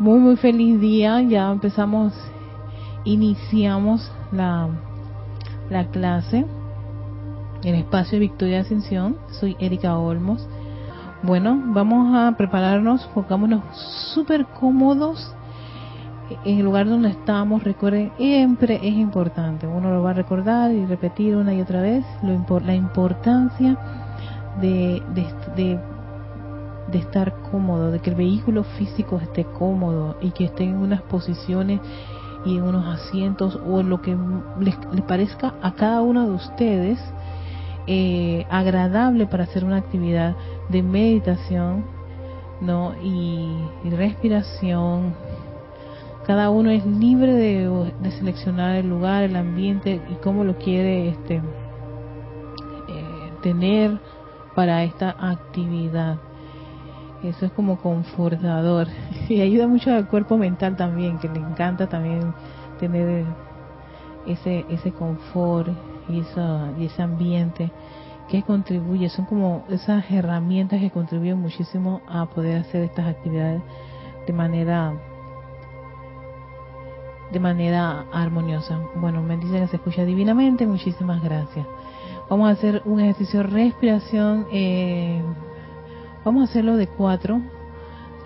Muy, muy feliz día. Ya empezamos, iniciamos la, la clase en espacio de Victoria Ascensión. Soy Erika Olmos. Bueno, vamos a prepararnos, pongámonos súper cómodos en el lugar donde estamos. Recuerden, siempre es importante. Uno lo va a recordar y repetir una y otra vez lo, la importancia de, de estar cómodo, de que el vehículo físico esté cómodo y que esté en unas posiciones y en unos asientos o lo que les, parezca a cada uno de ustedes eh, agradable para hacer una actividad de meditación no y, respiración. Cada uno es libre de, seleccionar el lugar el ambiente y cómo lo quiere este eh, tener para esta actividad eso es como confortador y ayuda mucho al cuerpo mental también, que le encanta también tener ese ese confort y, eso, y ese ambiente que contribuye, son como esas herramientas que contribuyen muchísimo a poder hacer estas actividades de manera de manera armoniosa. Bueno, me dicen que se escucha divinamente, muchísimas gracias. Vamos a hacer un ejercicio de respiración eh, Vamos a hacerlo de cuatro.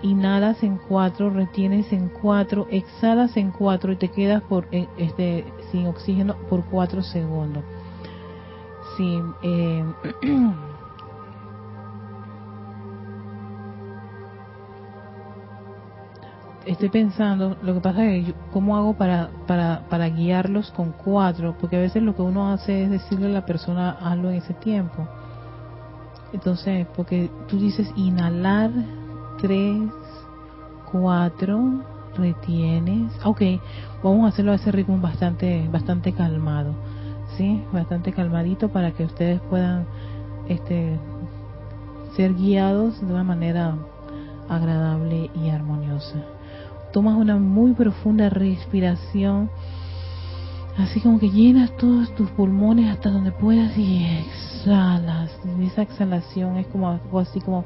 Inhalas en cuatro, retienes en cuatro, exhalas en cuatro y te quedas por eh, este sin oxígeno por cuatro segundos. Sí, eh, estoy pensando, lo que pasa es que cómo hago para, para, para guiarlos con cuatro, porque a veces lo que uno hace es decirle a la persona hazlo en ese tiempo. Entonces, porque tú dices inhalar, tres, cuatro, retienes. Ok, vamos a hacerlo a ese ritmo bastante, bastante calmado, ¿sí? Bastante calmadito para que ustedes puedan este, ser guiados de una manera agradable y armoniosa. Tomas una muy profunda respiración, así como que llenas todos tus pulmones hasta donde puedas y exhalas. Y esa exhalación es como algo así como,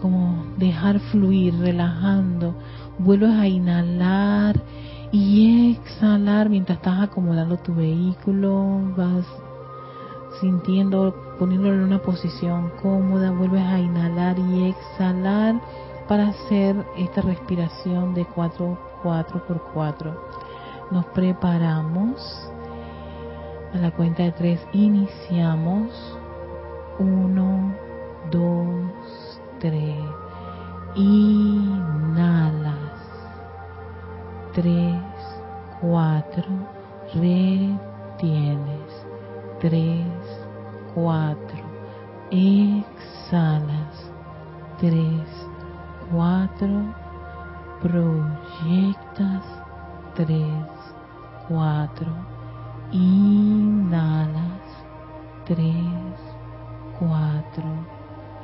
como dejar fluir, relajando. Vuelves a inhalar y exhalar mientras estás acomodando tu vehículo. Vas sintiendo, poniéndolo en una posición cómoda. Vuelves a inhalar y exhalar para hacer esta respiración de 4, 4 por 4. Nos preparamos a la cuenta de tres iniciamos. Uno, dos, tres. Inhalas. Tres, cuatro. Retienes. Tres, cuatro. Exhalas. Tres, cuatro. Proyectas. Tres, cuatro Inhalas. Tres, cuatro.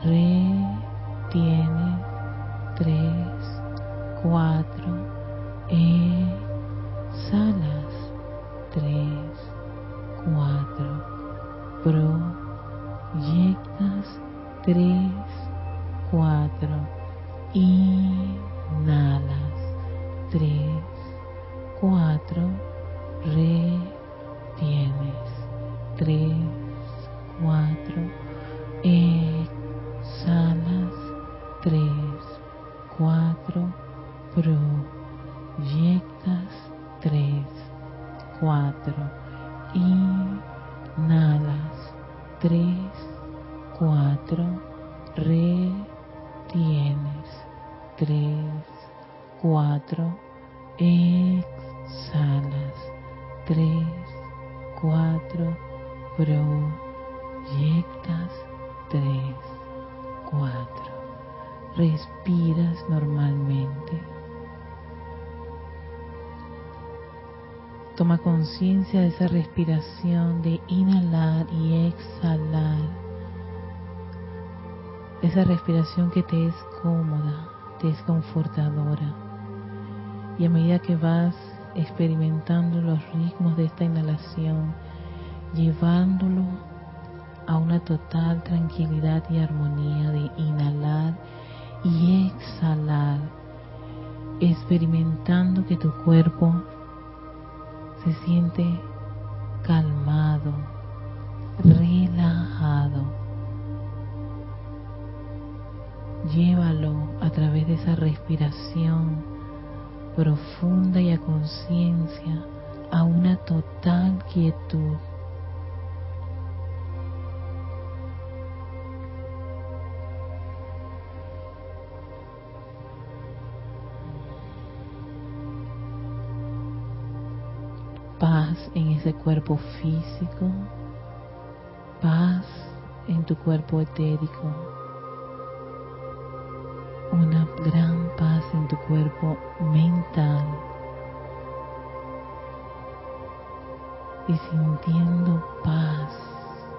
Retienes. Tres, cuatro. Exhalas. Tres, cuatro. Proyectas. Tres, cuatro. Inhalas. Tres, cuatro. Retienes. Tienes tres, cuatro, exhalas tres, cuatro, proyectas. Tres, cuatro, inhalas. Tres, cuatro, retienes. Tres, cuatro, exhalas tres, cuatro, proyectas tres, cuatro. Respiras normalmente. Toma conciencia de esa respiración de inhalar y exhalar. Esa respiración que te es cómoda, te es confortadora. Y a medida que vas experimentando los ritmos de esta inhalación, llevándolo a una total tranquilidad y armonía de inhalar y exhalar. experimentando que tu cuerpo se siente calmado, relajado. Llévalo a través de esa respiración profunda y a conciencia a una total quietud. Paz en ese cuerpo físico, paz en tu cuerpo etérico, una gran paz en tu cuerpo mental. y sintiendo paz,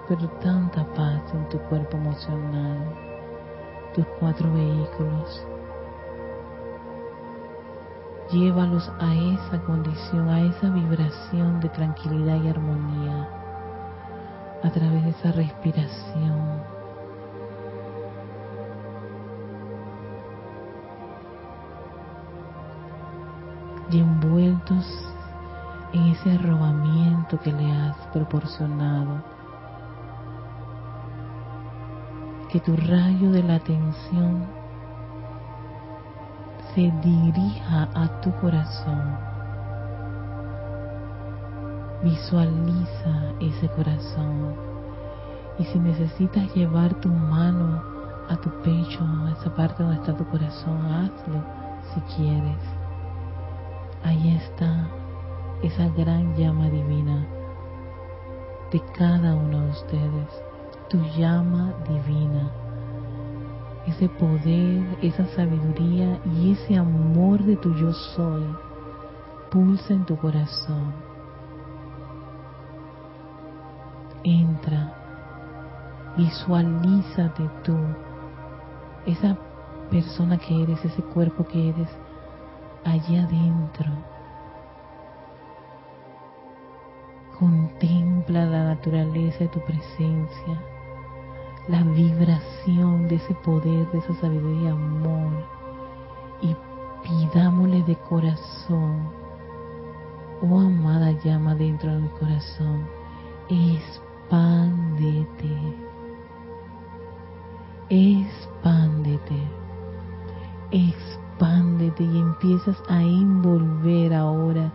pero tanta paz en tu cuerpo emocional, tus cuatro vehículos. Llévalos a esa condición, a esa vibración de tranquilidad y armonía a través de esa respiración. Y envueltos en ese arrobamiento que le has proporcionado. Que tu rayo de la atención se dirija a tu corazón. Visualiza ese corazón. Y si necesitas llevar tu mano a tu pecho, a esa parte donde está tu corazón, hazlo si quieres. Ahí está esa gran llama divina de cada uno de ustedes, tu llama divina, ese poder, esa sabiduría y ese amor de tu yo soy, pulsa en tu corazón. Entra, visualízate tú, esa persona que eres, ese cuerpo que eres, allá adentro Contempla la naturaleza de tu presencia, la vibración de ese poder, de esa sabiduría y amor. Y pidámosle de corazón, oh amada llama dentro de mi corazón, expándete, expándete, expándete y empiezas a envolver ahora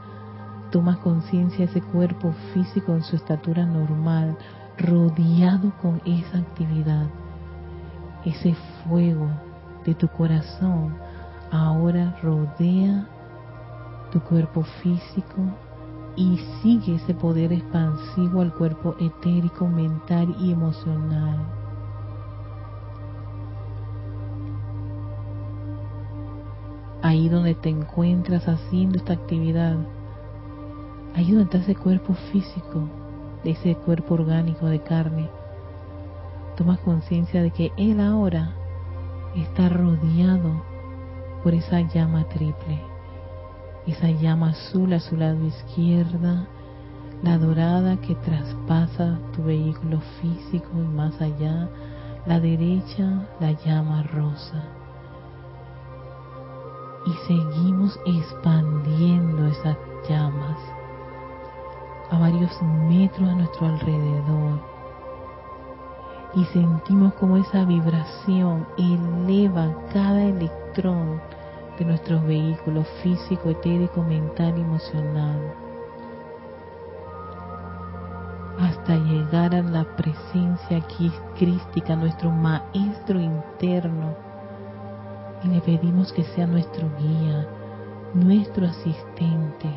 tomas conciencia de ese cuerpo físico en su estatura normal, rodeado con esa actividad, ese fuego de tu corazón ahora rodea tu cuerpo físico y sigue ese poder expansivo al cuerpo etérico, mental y emocional. Ahí donde te encuentras haciendo esta actividad, Ahí donde está ese cuerpo físico, de ese cuerpo orgánico de carne, tomas conciencia de que Él ahora está rodeado por esa llama triple, esa llama azul a su lado izquierda, la dorada que traspasa tu vehículo físico y más allá, la derecha, la llama rosa. Y seguimos expandiendo esas llamas a varios metros a nuestro alrededor. Y sentimos como esa vibración eleva cada electrón de nuestros vehículos físico, etérico, mental y emocional hasta llegar a la presencia crística, nuestro maestro interno y le pedimos que sea nuestro guía, nuestro asistente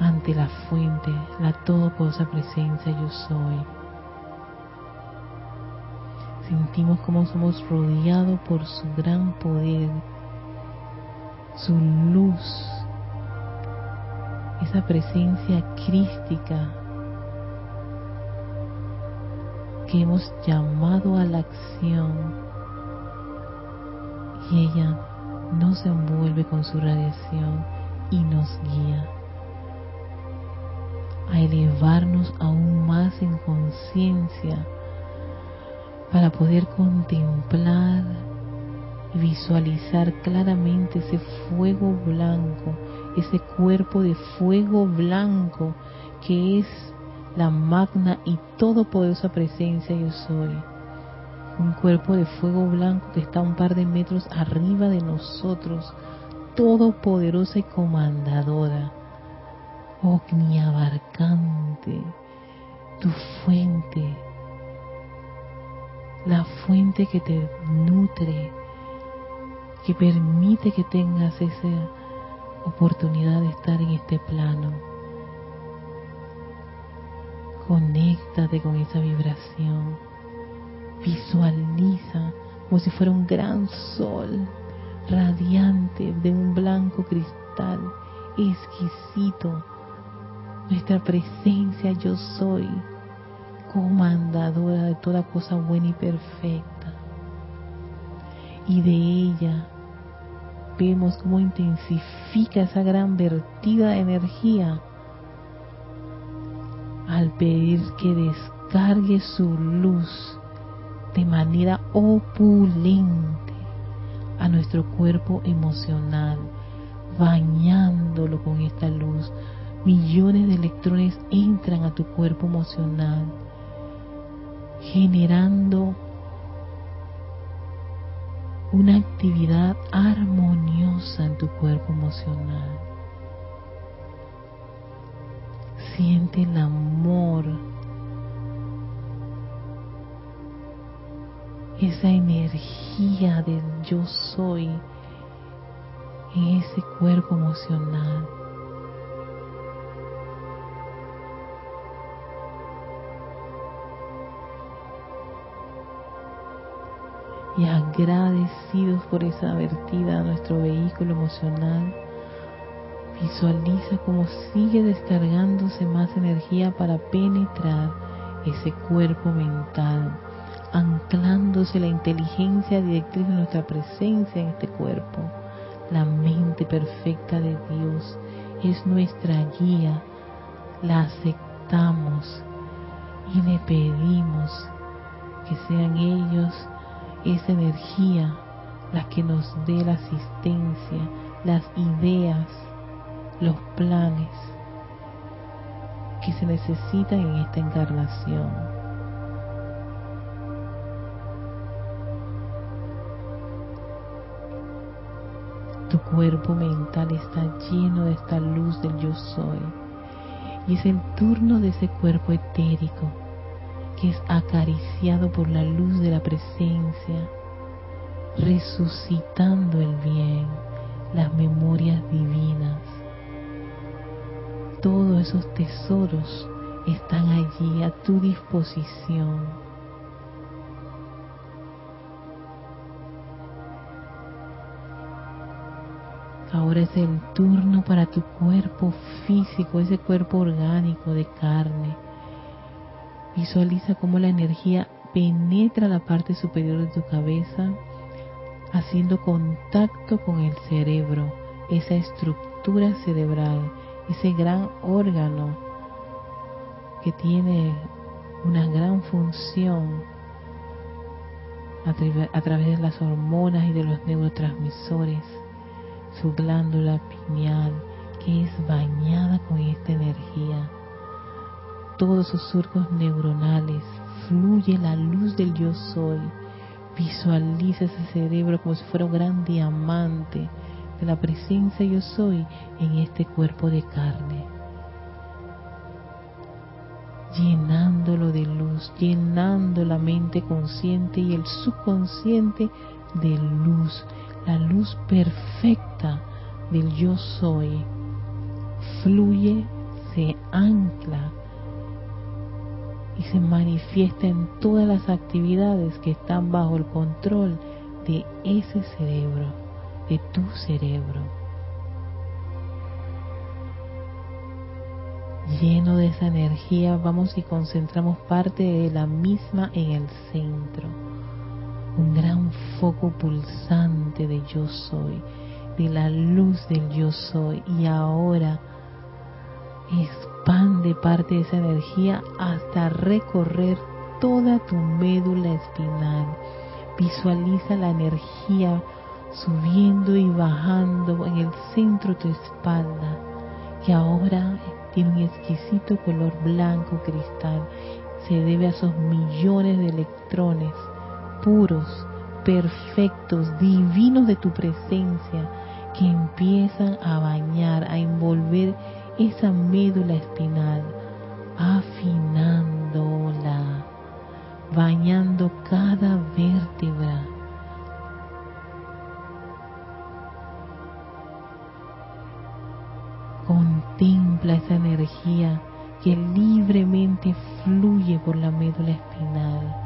ante la fuente, la todopoderosa presencia yo soy. Sentimos como somos rodeados por su gran poder, su luz, esa presencia crística que hemos llamado a la acción. Y ella nos envuelve con su radiación y nos guía a elevarnos aún más en conciencia para poder contemplar y visualizar claramente ese fuego blanco, ese cuerpo de fuego blanco que es la magna y todopoderosa presencia yo soy. Un cuerpo de fuego blanco que está un par de metros arriba de nosotros, todopoderosa y comandadora, omniabarcante, tu fuente, la fuente que te nutre, que permite que tengas esa oportunidad de estar en este plano. Conéctate con esa vibración. Visualiza como si fuera un gran sol radiante de un blanco cristal exquisito. Nuestra presencia yo soy comandadora de toda cosa buena y perfecta. Y de ella vemos cómo intensifica esa gran vertida de energía al pedir que descargue su luz de manera opulente a nuestro cuerpo emocional, bañándolo con esta luz. Millones de electrones entran a tu cuerpo emocional generando una actividad armoniosa en tu cuerpo emocional. Siente el amor, esa energía del yo soy en ese cuerpo emocional. y agradecidos por esa vertida a nuestro vehículo emocional, visualiza cómo sigue descargándose más energía para penetrar ese cuerpo mental, anclándose la inteligencia directriz de nuestra presencia en este cuerpo. La mente perfecta de Dios es nuestra guía, la aceptamos y le pedimos que sean ellos esa energía la que nos dé la asistencia, las ideas, los planes que se necesitan en esta encarnación. Tu cuerpo mental está lleno de esta luz del yo soy. Y es el turno de ese cuerpo etérico que es acariciado por la luz de la presencia, resucitando el bien, las memorias divinas. Todos esos tesoros están allí a tu disposición. Ahora es el turno para tu cuerpo físico, ese cuerpo orgánico de carne Visualiza cómo la energía penetra la parte superior de tu cabeza, haciendo contacto con el cerebro, esa estructura cerebral, ese gran órgano que tiene una gran función a, través de las hormonas y de los neurotransmisores, su glándula pineal que es bañada con esta energía todos sus surcos neuronales, fluye la luz del yo soy. Visualiza ese cerebro como si fuera un gran diamante la presencia yo soy en este cuerpo de carne. Llenándolo de luz, llenando la mente consciente y el subconsciente de luz, la luz perfecta del yo soy. Fluye, se ancla y se manifiesta en todas las actividades que están bajo el control de ese cerebro, de tu cerebro. Lleno de esa energía, vamos y concentramos parte de la misma en el centro. Un gran foco pulsante de yo soy, de la luz del yo soy. Y ahora expande parte de esa energía hasta recorrer toda tu médula espinal. Visualiza la energía subiendo y bajando en el centro de tu espalda, que ahora tiene un exquisito color blanco cristal. Se debe a esos millones de electrones puros, perfectos, divinos de tu presencia, que empiezan a bañar, a envolver esa médula espinal, afinándola, bañando cada vértebra Contempla esa energía que libremente fluye por la médula espinal.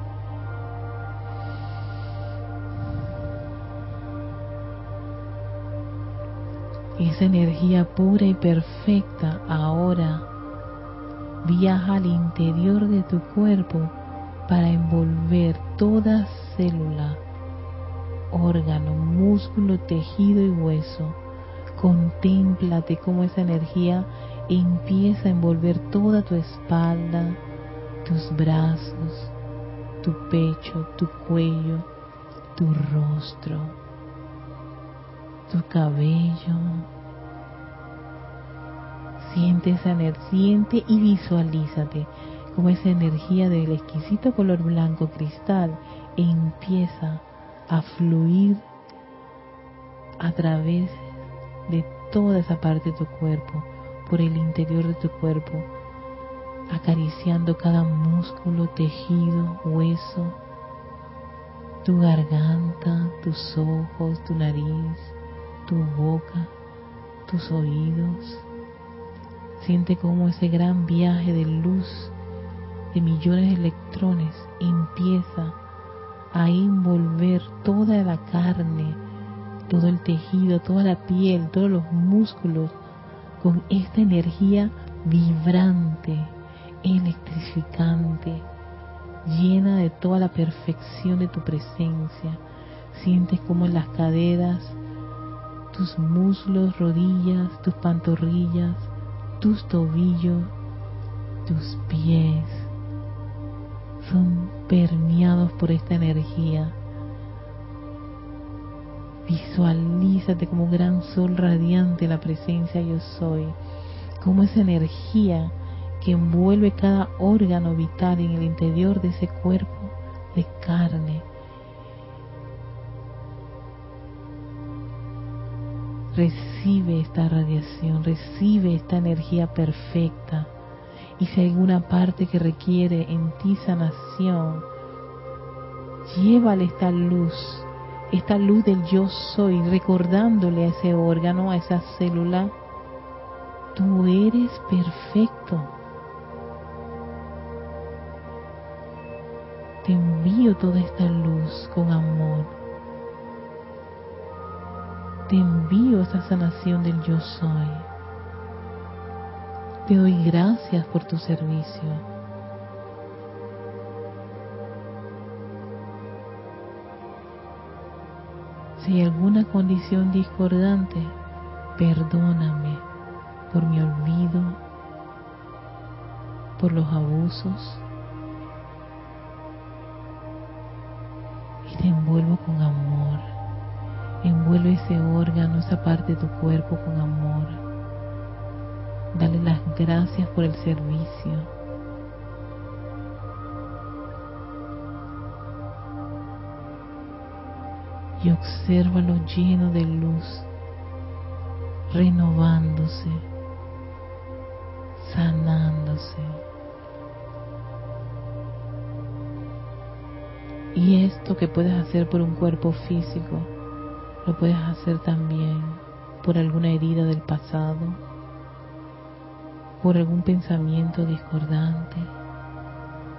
Esa energía pura y perfecta ahora viaja al interior de tu cuerpo para envolver toda célula, órgano, músculo, tejido y hueso Contémplate cómo esa energía empieza a envolver toda tu espalda, tus brazos, tu pecho, tu cuello, tu rostro, tu cabello. Siente esa energía, siente y visualízate como esa energía del exquisito color blanco cristal empieza a fluir a través de toda esa parte de tu cuerpo, por el interior de tu cuerpo, acariciando cada músculo, tejido, hueso, tu garganta, tus ojos, tu nariz, tu boca, tus oídos. Siente cómo ese gran viaje de luz de millones de electrones empieza a envolver toda la carne, todo el tejido, toda la piel, todos los músculos, con esta energía vibrante, electrificante, llena de toda la perfección de tu presencia. Sientes como en las caderas, tus muslos, rodillas, tus pantorrillas, tus tobillos, tus pies son permeados por esta energía Visualízate como un gran sol radiante la presencia yo soy, como esa energía que envuelve cada órgano vital en el interior de ese cuerpo de carne. Recibe esta radiación, recibe esta energía perfecta. Y si hay alguna parte que requiere en ti sanación, llévale esta luz esta luz del yo soy, recordándole a ese órgano, a esa célula, tú eres perfecto. Te envío toda esta luz con amor. Te envío esta sanación del yo soy. Te doy gracias por tu servicio. Si alguna condición discordante, perdóname por mi olvido, por los abusos. Y te envuelvo con amor. Envuelve ese órgano, esa parte de tu cuerpo con amor. Dale las gracias por el servicio y obsérvalo lleno de luz, renovándose, sanándose. Y esto que puedes hacer por un cuerpo físico, lo puedes hacer también por alguna herida del pasado, por algún pensamiento discordante,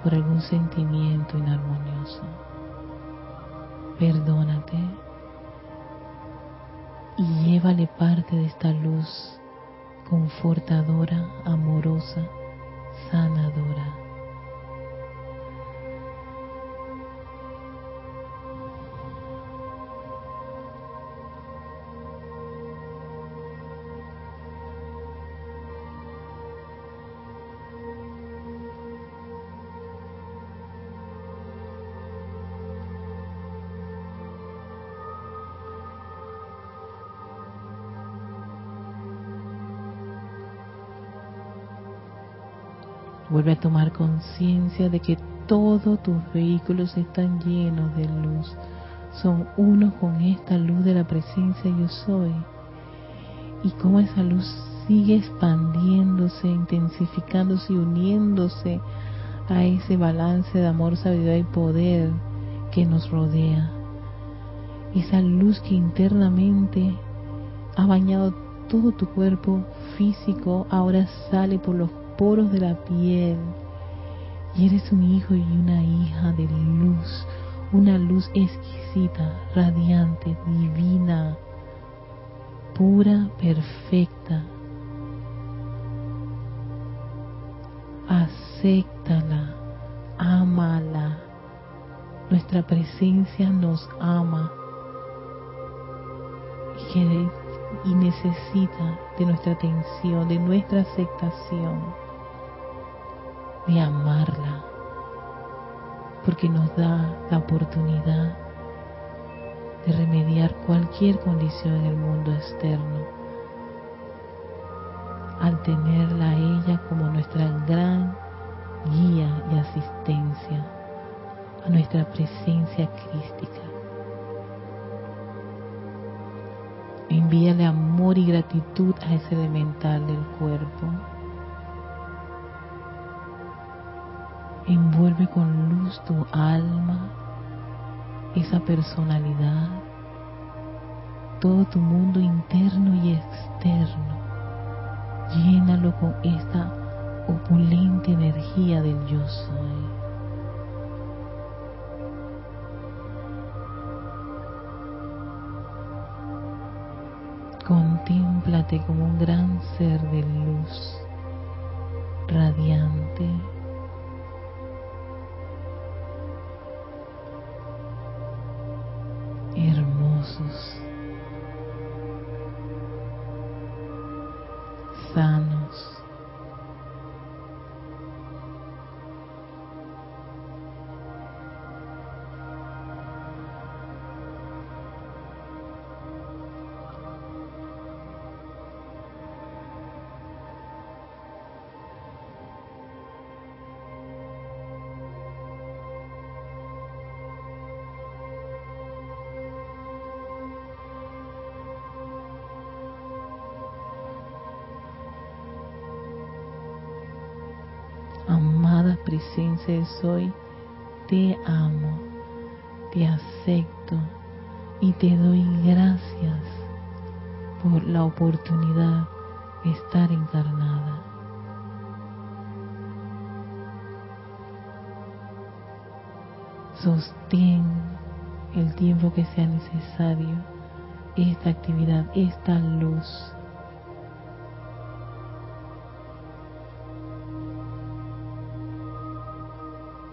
por algún sentimiento inarmonioso perdónate y llévale parte de esta luz confortadora, amorosa, sanadora. Vuelve a tomar conciencia de que todos tus vehículos están llenos de luz. Son uno con esta luz de la presencia yo soy. Y cómo esa luz sigue expandiéndose, intensificándose y uniéndose a ese balance de amor, sabiduría y poder que nos rodea. Esa luz que internamente ha bañado todo tu cuerpo físico, ahora sale por los poros de la piel. Y eres un hijo y una hija de luz, una luz exquisita, radiante, divina, pura, perfecta. Acéptala, ámala. Nuestra presencia nos ama y, y necesita de nuestra atención, de nuestra aceptación, de amarla, porque nos da la oportunidad de remediar cualquier condición en el mundo externo al tenerla a ella como nuestra gran guía y asistencia, a nuestra presencia crística. Envíale amor y gratitud a ese elemental del cuerpo. Envuelve con luz tu alma, esa personalidad, todo tu mundo interno y externo llénalo con esta opulente energía del yo soy. Contémplate como un gran ser de luz, radiante, Sostén el tiempo que sea necesario esta actividad, esta luz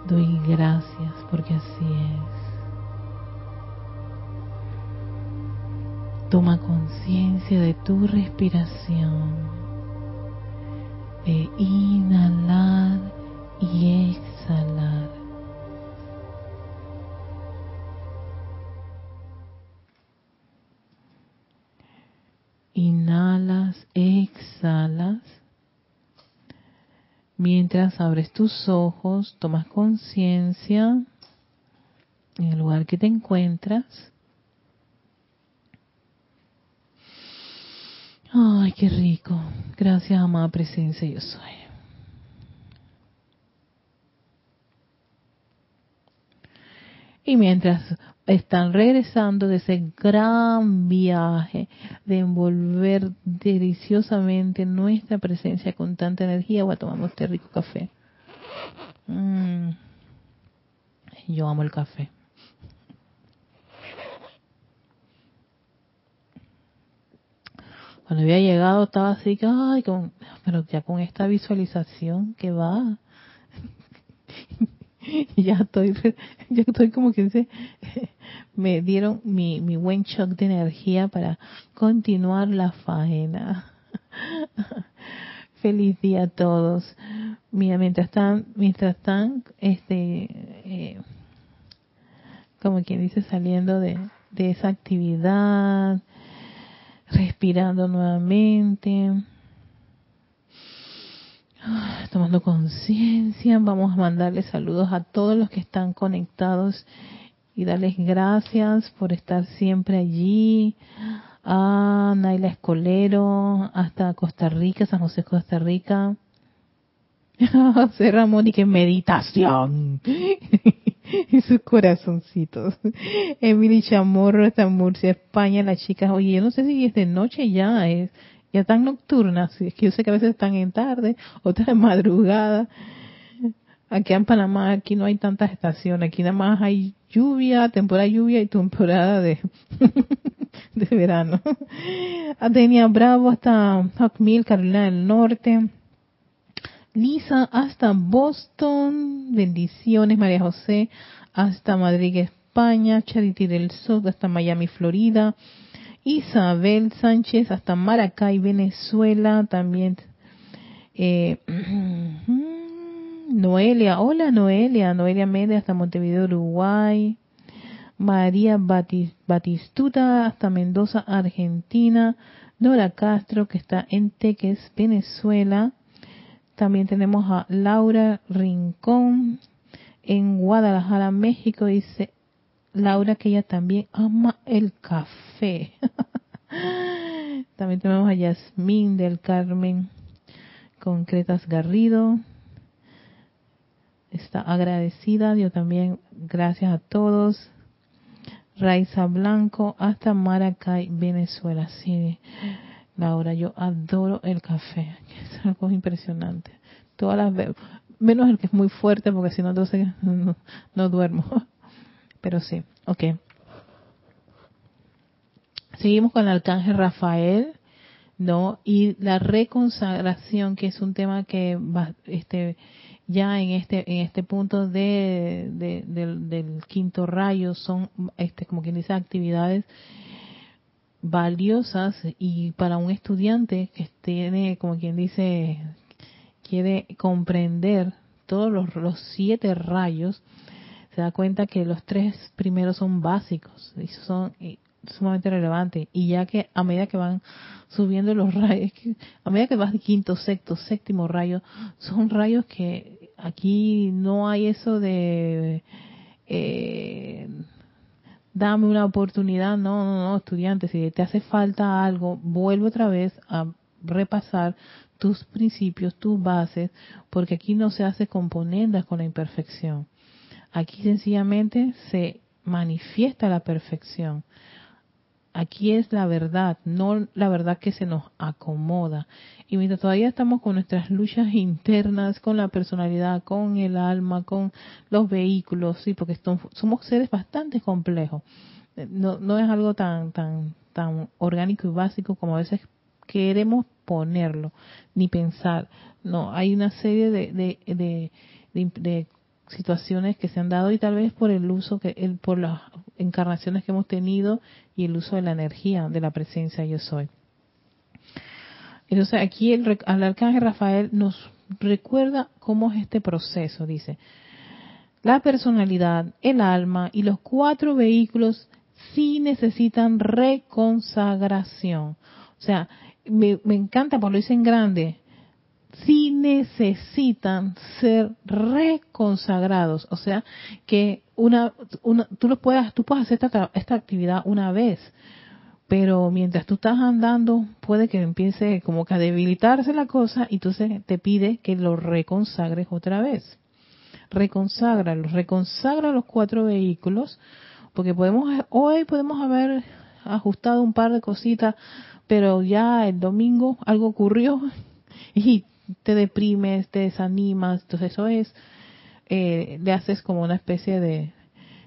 Doy gracias porque así es. Toma conciencia de tu respiración, de inhalar y exhalar. Abres tus ojos, tomas conciencia en el lugar que te encuentras. Ay, qué rico. Gracias, amada presencia, yo soy. Y mientras están regresando de ese gran viaje de envolver deliciosamente nuestra presencia con tanta energía. Voy a tomar este rico café. Mm. Yo amo el café. Cuando había llegado estaba así, ay, con, pero ya con esta visualización que va, ya estoy, ya estoy como que se, me dieron mi, mi buen shock de energía para continuar la faena. Feliz día a todos. Mira, mientras están, mientras están, este, eh, como quien dice, saliendo de, de esa actividad, respirando nuevamente. Ay tomando conciencia, vamos a mandarles saludos a todos los que están conectados y darles gracias por estar siempre allí. A Naila Escolero, hasta Costa Rica, San José, Costa Rica. José Ramón y que meditación. y sus corazoncitos. Emily Chamorro, hasta Murcia, España, las chicas. Oye, yo no sé si es de noche ya, es ya tan nocturnas, es que yo sé que a veces están en tarde, otras en madrugada. Aquí en Panamá, aquí no hay tantas estaciones, aquí nada más hay lluvia, temporada de lluvia y temporada de, de verano. Atenia Bravo hasta Mill, Carolina del Norte. Lisa hasta Boston, bendiciones María José, hasta Madrid, España, Charity del Sur hasta Miami, Florida, Isabel Sánchez hasta Maracay, Venezuela, también eh, Noelia, hola Noelia, Noelia Méndez hasta Montevideo, Uruguay, María Batistuta hasta Mendoza, Argentina, Nora Castro que está en Teques, Venezuela, también tenemos a Laura Rincón en Guadalajara, México, dice Laura que ella también ama el café. también tenemos a Yasmín del Carmen Concretas Garrido. Está agradecida, yo también gracias a todos. Raiza Blanco hasta Maracay, Venezuela. Sí, Laura, yo adoro el café. Es algo impresionante. Todas las menos el que es muy fuerte porque si no entonces no duermo. Pero sí, ok. Seguimos con el arcángel Rafael, ¿no? Y la reconsagración, que es un tema que va, este, ya en este en este punto de, del, quinto rayo son, este, como quien dice, actividades valiosas y para un estudiante que tiene, como quien dice, quiere comprender todos los, los siete rayos, se da cuenta que los tres primeros son básicos y son sumamente relevantes y ya que a medida que van subiendo los rayos, a medida que vas de quinto, sexto, séptimo rayo, son rayos que aquí no hay eso de eh, dame una oportunidad, no, no, no, estudiante, si te hace falta algo, vuelve otra vez a repasar tus principios, tus bases, porque aquí no se hace componendas con la imperfección. Aquí sencillamente se manifiesta la perfección. Aquí es la verdad, no la verdad que se nos acomoda. Y mientras todavía estamos con nuestras luchas internas, con la personalidad, con el alma, con los vehículos, sí, porque somos seres bastante complejos. No, no es algo tan, tan, tan orgánico y básico como a veces queremos ponerlo, ni pensar. No, hay una serie de, de, situaciones que se han dado y tal vez por el uso que el, por las encarnaciones que hemos tenido y el uso de la energía de la presencia yo soy. Entonces aquí el, el arcángel Rafael nos recuerda cómo es este proceso, dice, la personalidad, el alma y los cuatro vehículos sí necesitan reconsagración. O sea, me, me encanta porque lo dicen grande, sí necesitan ser reconsagrados, o sea, que una, una tú lo puedas, tú puedes hacer esta, esta actividad una vez, pero mientras tú estás andando puede que empiece como que a debilitarse la cosa y entonces te pide que lo reconsagres otra vez. Reconságralo, reconsagra los cuatro vehículos, porque podemos hoy podemos haber ajustado un par de cositas, pero ya el domingo algo ocurrió y te deprimes, te desanimas, entonces eso es, eh, le haces como una especie de,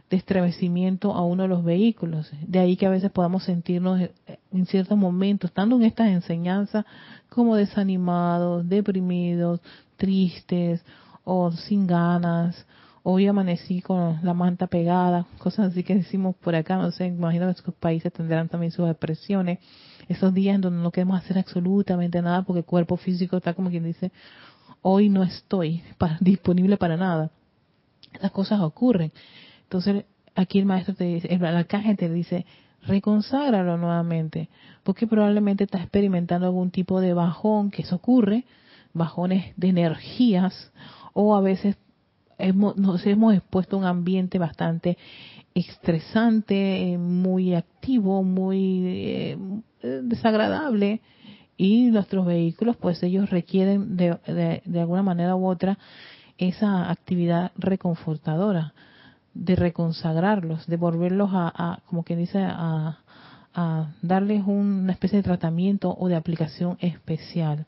estremecimiento a uno de los vehículos. De ahí que a veces podamos sentirnos eh, en ciertos momentos, estando en estas enseñanzas, como desanimados, deprimidos, tristes o sin ganas. Hoy amanecí con la manta pegada, cosas así que decimos por acá, no sé, imagino que sus países tendrán también sus expresiones esos días en donde no queremos hacer absolutamente nada porque el cuerpo físico está como quien dice, hoy no estoy disponible para nada. Esas cosas ocurren. Entonces, aquí el maestro te dice, el arcángel te dice, reconságralo nuevamente, porque probablemente estás experimentando algún tipo de bajón, que eso ocurre, bajones de energías o a veces nos hemos expuesto a un ambiente bastante estresante, muy activo, muy eh, desagradable y nuestros vehículos pues ellos requieren de, alguna manera u otra esa actividad reconfortadora de reconsagrarlos, de volverlos a, como quien dice, a, a darles una especie de tratamiento o de aplicación especial.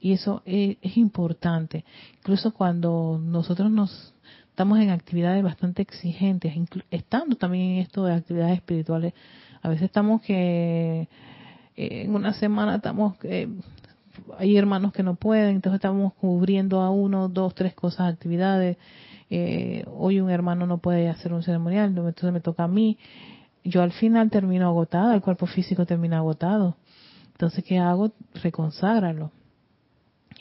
Y eso es, importante. Incluso cuando nosotros nos estamos en actividades bastante exigentes, estando también en esto de actividades espirituales, a veces estamos que eh, en una semana estamos eh, hay hermanos que no pueden, entonces estamos cubriendo a uno, dos, tres cosas, actividades. Eh, hoy un hermano no puede hacer un ceremonial, entonces me toca a mí. Yo al final termino agotada, el cuerpo físico termina agotado. Entonces, ¿qué hago? Reconságralo.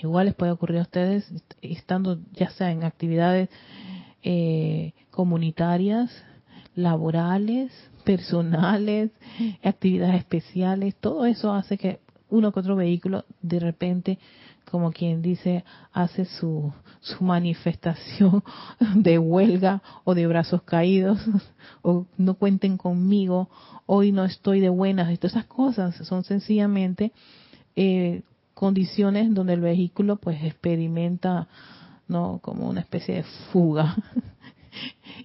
Igual les puede ocurrir a ustedes estando ya sea en actividades eh, comunitarias, laborales, personales, actividades especiales, todo eso hace que uno que otro vehículo de repente, como quien dice, hace su, su manifestación de huelga o de brazos caídos, o no cuenten conmigo, hoy no estoy de buenas, y cosas son sencillamente eh, condiciones donde el vehículo pues experimenta no como una especie de fuga.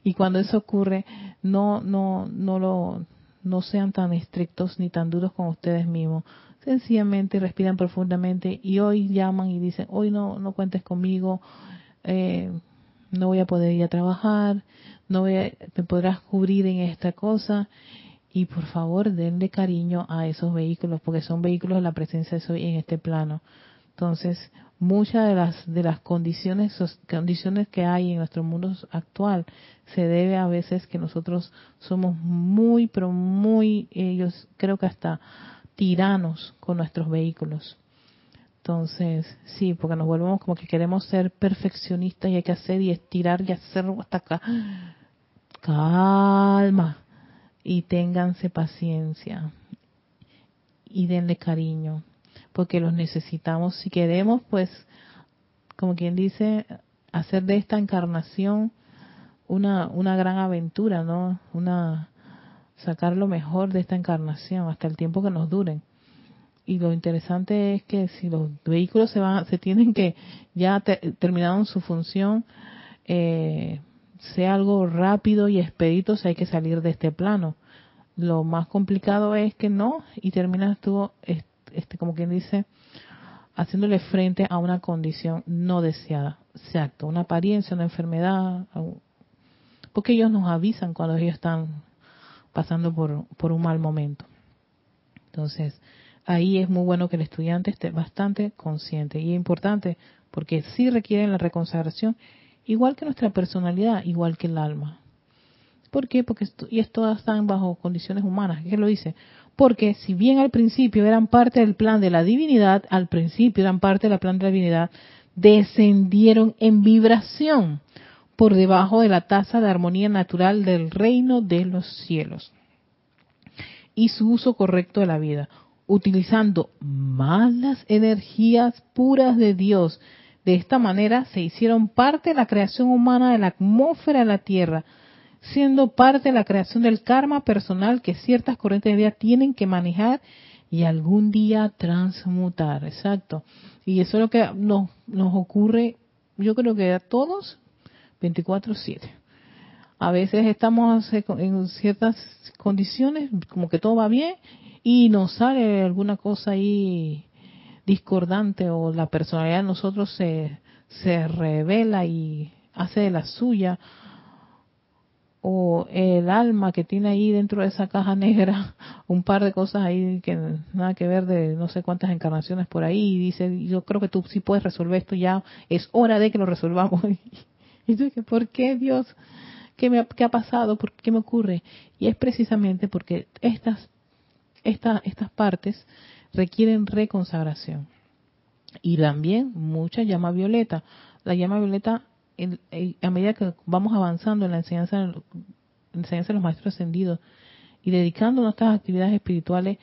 Y cuando eso ocurre no no no lo no sean tan estrictos ni tan duros con ustedes mismos. Sencillamente respiran profundamente y hoy llaman y dicen hoy no no cuentes conmigo eh, no voy a poder ir a trabajar no me podrás cubrir en esta cosa y por favor denle cariño a esos vehículos porque son vehículos de la presencia de Soy en este plano. Entonces, muchas de las de las condiciones condiciones que hay en nuestro mundo actual se debe a veces que nosotros somos muy pero muy ellos creo que hasta tiranos con nuestros vehículos. Entonces, sí, porque nos volvemos como que queremos ser perfeccionistas y hay que hacer y estirar y hacerlo hasta acá. Calma, y ténganse paciencia y denle cariño, porque los necesitamos. Si queremos, pues, como quien dice, hacer de esta encarnación una, una gran aventura, ¿no? Una, sacar lo mejor de esta encarnación hasta el tiempo que nos duren. Y lo interesante es que si los vehículos se van, se tienen que, ya terminaron su función, eh, sea algo rápido y expedito si hay que salir de este plano. Lo más complicado es que no y terminas tú, este, como quien dice, haciéndole frente a una condición no deseada. Exacto, una apariencia, una enfermedad, porque ellos nos avisan cuando ellos están pasando por, por un mal momento. Entonces, ahí es muy bueno que el estudiante esté bastante consciente y es importante porque sí requieren la reconsagración igual que nuestra personalidad, igual que el alma. ¿Por qué? Porque y esto están bajo condiciones humanas. ¿Qué lo dice? Porque si bien al principio eran parte del plan de la divinidad, al principio eran parte del plan de la divinidad, descendieron en vibración por debajo de la tasa de armonía natural del reino de los cielos. Y su uso correcto de la vida, utilizando más las energías puras de Dios de esta manera se hicieron parte de la creación humana de la atmósfera de la Tierra, siendo parte de la creación del karma personal que ciertas corrientes de vida tienen que manejar y algún día transmutar. Exacto. Y eso es lo que nos, nos ocurre, yo creo que a todos, 24/7. A veces estamos en ciertas condiciones, como que todo va bien, y nos sale alguna cosa ahí discordante o la personalidad de nosotros se, se revela y hace de la suya o el alma que tiene ahí dentro de esa caja negra un par de cosas ahí que nada que ver de no sé cuántas encarnaciones por ahí y dice yo creo que tú sí puedes resolver esto ya es hora de que lo resolvamos y tú dices ¿por qué Dios? ¿qué, me, qué ha pasado? ¿por qué me ocurre? y es precisamente porque estas estas estas partes requieren reconsagración. Y también mucha llama violeta. La llama violeta, a medida que vamos avanzando en la enseñanza, en enseñanza de los maestros ascendidos y dedicando nuestras actividades espirituales,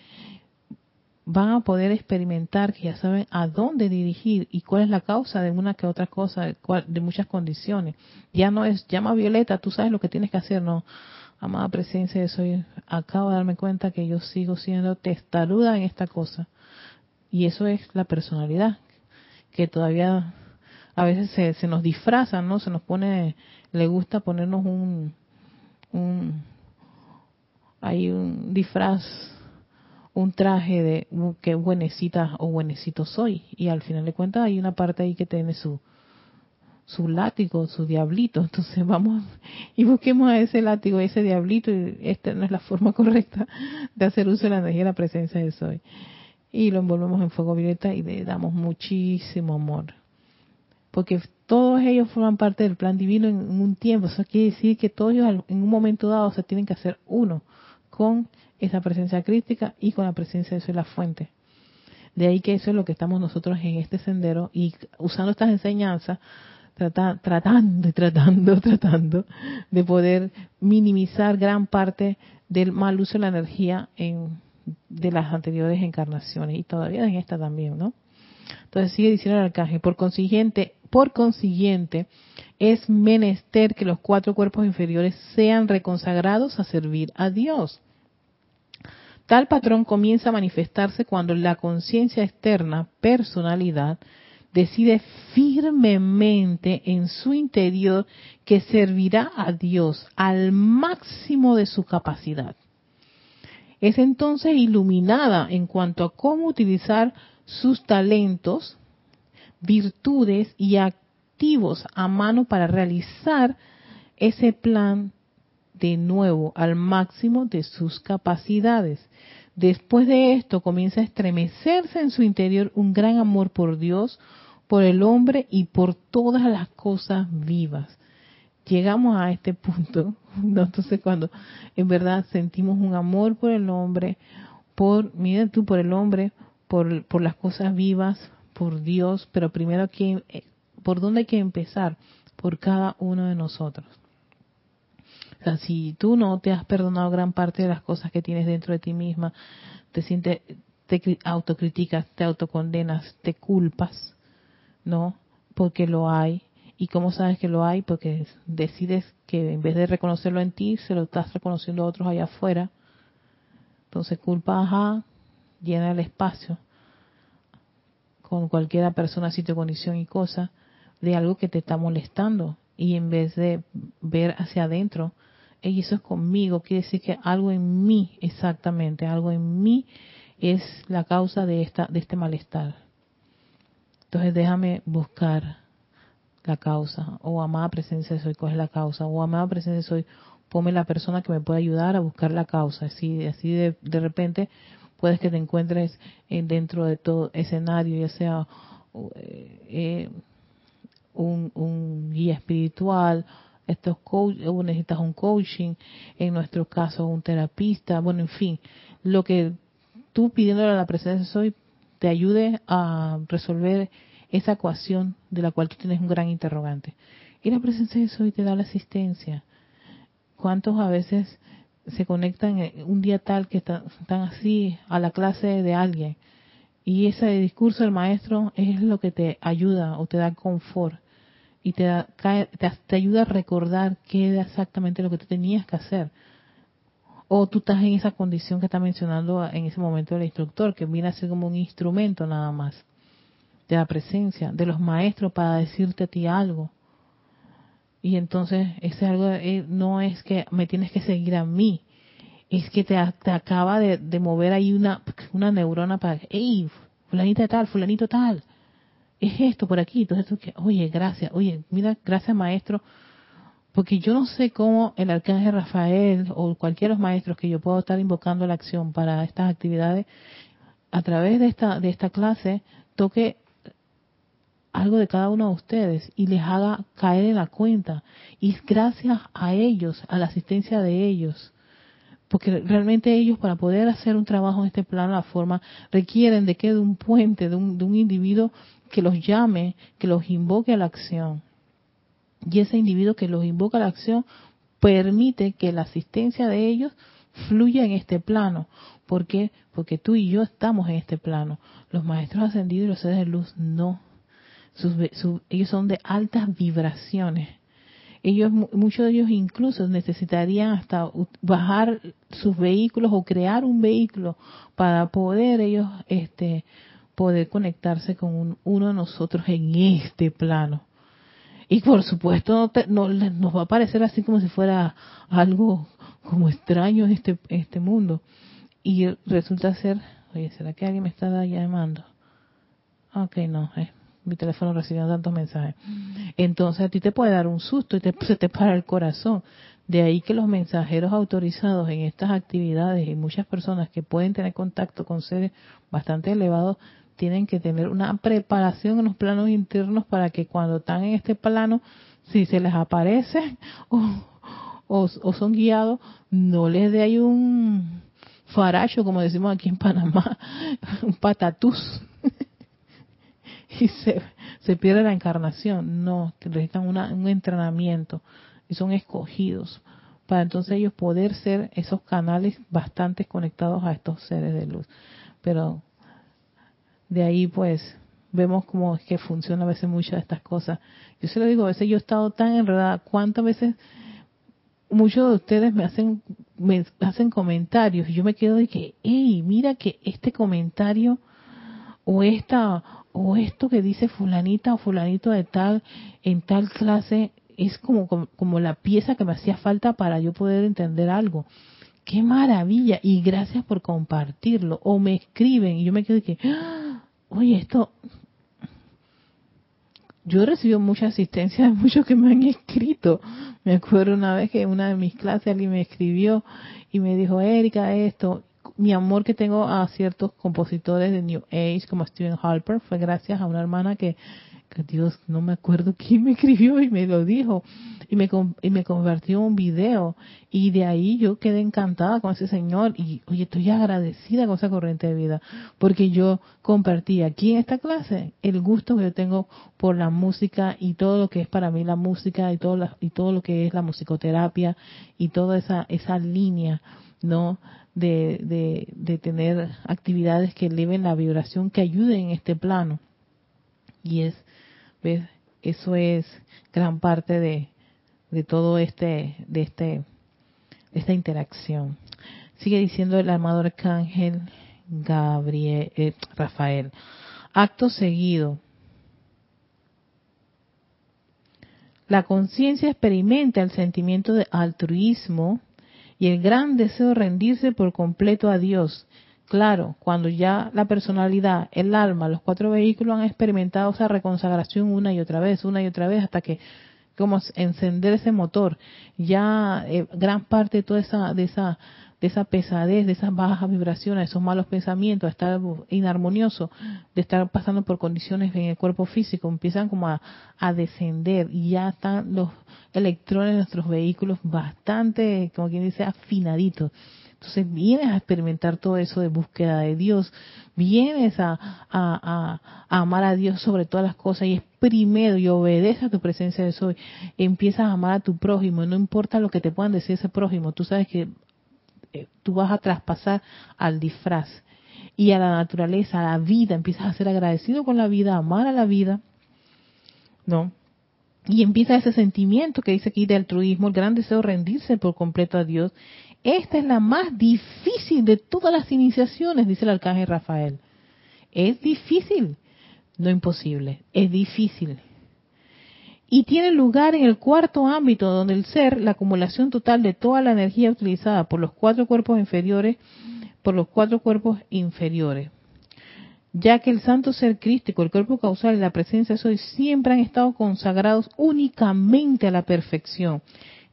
van a poder experimentar que ya saben a dónde dirigir y cuál es la causa de una que otra cosa, de, muchas condiciones. Ya no es, llama Violeta, tú sabes lo que tienes que hacer, no. Amada presencia de soy, acabo de darme cuenta que yo sigo siendo testaruda en esta cosa. Y eso es la personalidad, que todavía a veces se, se nos disfraza, ¿no? Se nos pone, le gusta ponernos un, un, hay un disfraz un traje de que buenecita o buenecito soy. Y al final de cuentas hay una parte ahí que tiene su, su látigo, su diablito. Entonces vamos y busquemos a ese látigo, a ese diablito. Y esta no es la forma correcta de hacer uso de la energía de la presencia de soy. Y lo envolvemos en fuego violeta y le damos muchísimo amor. Porque todos ellos forman parte del plan divino en un tiempo. Eso quiere decir que todos ellos en un momento dado se tienen que hacer uno con esa presencia crítica y con la presencia de eso la fuente. De ahí que eso es lo que estamos nosotros en este sendero y usando estas enseñanzas, tratando y tratando, tratando de poder minimizar gran parte del mal uso de la energía en, de las anteriores encarnaciones y todavía en esta también, ¿no? Entonces sigue diciendo el arcángel, por consiguiente, por consiguiente, es menester que los cuatro cuerpos inferiores sean reconsagrados a servir a Dios. Tal patrón comienza a manifestarse cuando la conciencia externa, personalidad, decide firmemente en su interior que servirá a Dios al máximo de su capacidad. Es entonces iluminada en cuanto a cómo utilizar sus talentos, virtudes y activos a mano para realizar ese plan de nuevo al máximo de sus capacidades. Después de esto comienza a estremecerse en su interior un gran amor por Dios, por el hombre y por todas las cosas vivas. Llegamos a este punto, entonces cuando en verdad sentimos un amor por el hombre, por, mira tú, por el hombre, por, por las cosas vivas, por Dios, pero primero, ¿por dónde hay que empezar? Por cada uno de nosotros. O sea, si tú no te has perdonado gran parte de las cosas que tienes dentro de ti misma, te sientes, te autocriticas, te autocondenas, te culpas, ¿no? Porque lo hay. ¿Y cómo sabes que lo hay? Porque decides que en vez de reconocerlo en ti, se lo estás reconociendo a otros allá afuera. Entonces culpa, ajá, llena el espacio con cualquier persona, sitio, condición y cosa de algo que te está molestando. Y en vez de ver hacia adentro, y eso es conmigo, quiere decir que algo en mí, exactamente, algo en mí es la causa de esta de este malestar. Entonces déjame buscar la causa, o amada presencia soy, ¿cuál es la causa? O amada presencia soy, ponme la persona que me pueda ayudar a buscar la causa. Así, así de, de repente puedes que te encuentres dentro de todo escenario, ya sea eh, un, un guía espiritual, estos coach, o necesitas un coaching, en nuestro caso un terapista, bueno, en fin, lo que tú pidiéndole a la presencia hoy te ayude a resolver esa ecuación de la cual tú tienes un gran interrogante. Y la presencia de hoy te da la asistencia. ¿Cuántos a veces se conectan un día tal que están, así a la clase de alguien? Y ese discurso del maestro es lo que te ayuda o te da confort y te, te, ayuda a recordar qué era exactamente lo que tú tenías que hacer. O tú estás en esa condición que está mencionando en ese momento el instructor, que viene a ser como un instrumento nada más de la presencia de los maestros para decirte a ti algo. Y entonces ese algo eh, no es que me tienes que seguir a mí, es que te, te acaba de, de, mover ahí una, una neurona para, hey, fulanita tal, fulanito tal, es esto por aquí, entonces tú que, oye, gracias, oye, mira, gracias maestro, porque yo no sé cómo el arcángel Rafael o cualquiera de los maestros que yo puedo estar invocando la acción para estas actividades, a través de esta, de esta clase, toque algo de cada uno de ustedes y les haga caer en la cuenta. Y gracias a ellos, a la asistencia de ellos, porque realmente ellos para poder hacer un trabajo en este plano, la forma, requieren de que de un puente, de un, de un individuo que los llame, que los invoque a la acción. Y ese individuo que los invoca a la acción permite que la asistencia de ellos fluya en este plano. ¿Por qué? Porque tú y yo estamos en este plano. Los maestros ascendidos y los seres de luz no. Ellos son de altas vibraciones. Ellos, muchos de ellos incluso necesitarían hasta bajar sus vehículos o crear un vehículo para poder ellos, este, poder conectarse con uno de nosotros en este plano. Y por supuesto no, nos va a parecer así como si fuera algo como extraño en este, este mundo. Y resulta ser, oye, ¿será que alguien me está llamando? Ok, no, eh, mi teléfono recibió tantos mensajes. Entonces a ti te puede dar un susto y te, se te para el corazón. De ahí que los mensajeros autorizados en estas actividades y muchas personas que pueden tener contacto con seres bastante elevados tienen que tener una preparación en los planos internos para que cuando están en este plano, si se les aparece o, son guiados, no les dé ahí un faracho, como decimos aquí en Panamá, un patatús, y se, se pierde la encarnación. No, necesitan un entrenamiento y son escogidos para entonces ellos poder ser esos canales bastante conectados a estos seres de luz. Pero de ahí pues vemos cómo es que funciona a veces muchas de estas cosas. Yo se lo digo, a veces yo he estado tan enredada, cuántas veces muchos de ustedes me hacen me hacen comentarios y yo me quedo de que, hey, mira que este comentario o esta o esto que dice fulanita o fulanito de tal en tal clase es como, como, la pieza que me hacía falta para yo poder entender algo. Qué maravilla y gracias por compartirlo. O me escriben y yo me quedo que ¡Ah! oye esto yo he recibido mucha asistencia de muchos que me han escrito. Me acuerdo una vez que en una de mis clases alguien me escribió y me dijo Erika esto mi amor que tengo a ciertos compositores de New Age como Steven Harper fue gracias a una hermana que Dios, no me acuerdo quién me escribió y me lo dijo. Y me, y me convirtió en un video. Y de ahí yo quedé encantada con ese señor. Y oye, estoy agradecida con esa corriente de vida. Porque yo compartí aquí en esta clase el gusto que yo tengo por la música y todo lo que es para mí la música y todo, y todo lo que es la musicoterapia y toda esa, esa línea, ¿no? De, de, tener actividades que eleven la vibración, que ayuden en este plano. Y es. Eso es gran parte de, de todo este, de este, esta interacción. Sigue diciendo el armador arcángel Gabriel, eh, Rafael. Acto seguido. La conciencia experimenta el sentimiento de altruismo y el gran deseo de rendirse por completo a Dios. Claro, cuando ya la personalidad, el alma, los cuatro vehículos han experimentado esa reconsagración una y otra vez, una y otra vez, hasta que como encender ese motor, ya eh, gran parte de toda esa, de esa, de esa pesadez, de esas bajas vibraciones, esos malos pensamientos, de estar inarmonioso, de estar pasando por condiciones en el cuerpo físico, empiezan como a, a descender y ya están los electrones de nuestros vehículos bastante, como quien dice, afinaditos entonces vienes a experimentar todo eso de búsqueda de Dios, vienes a, a, amar a Dios sobre todas las cosas y es primero y obedece a tu presencia de soy. Empiezas a amar a tu prójimo, no importa lo que te puedan decir ese prójimo, tú sabes que tú vas a traspasar al disfraz y a la naturaleza, a la vida, empiezas a ser agradecido con la vida, a amar a la vida, ¿no? Y empieza ese sentimiento que dice aquí de altruismo, el gran deseo de rendirse por completo a Dios esta es la más difícil de todas las iniciaciones, dice el arcángel Rafael. Es difícil, no imposible, es difícil. Y tiene lugar en el cuarto ámbito, donde el ser, la acumulación total de toda la energía utilizada por los cuatro cuerpos inferiores, por los cuatro cuerpos inferiores. Ya que el santo ser crístico, el cuerpo causal y la presencia de soy siempre han estado consagrados únicamente a la perfección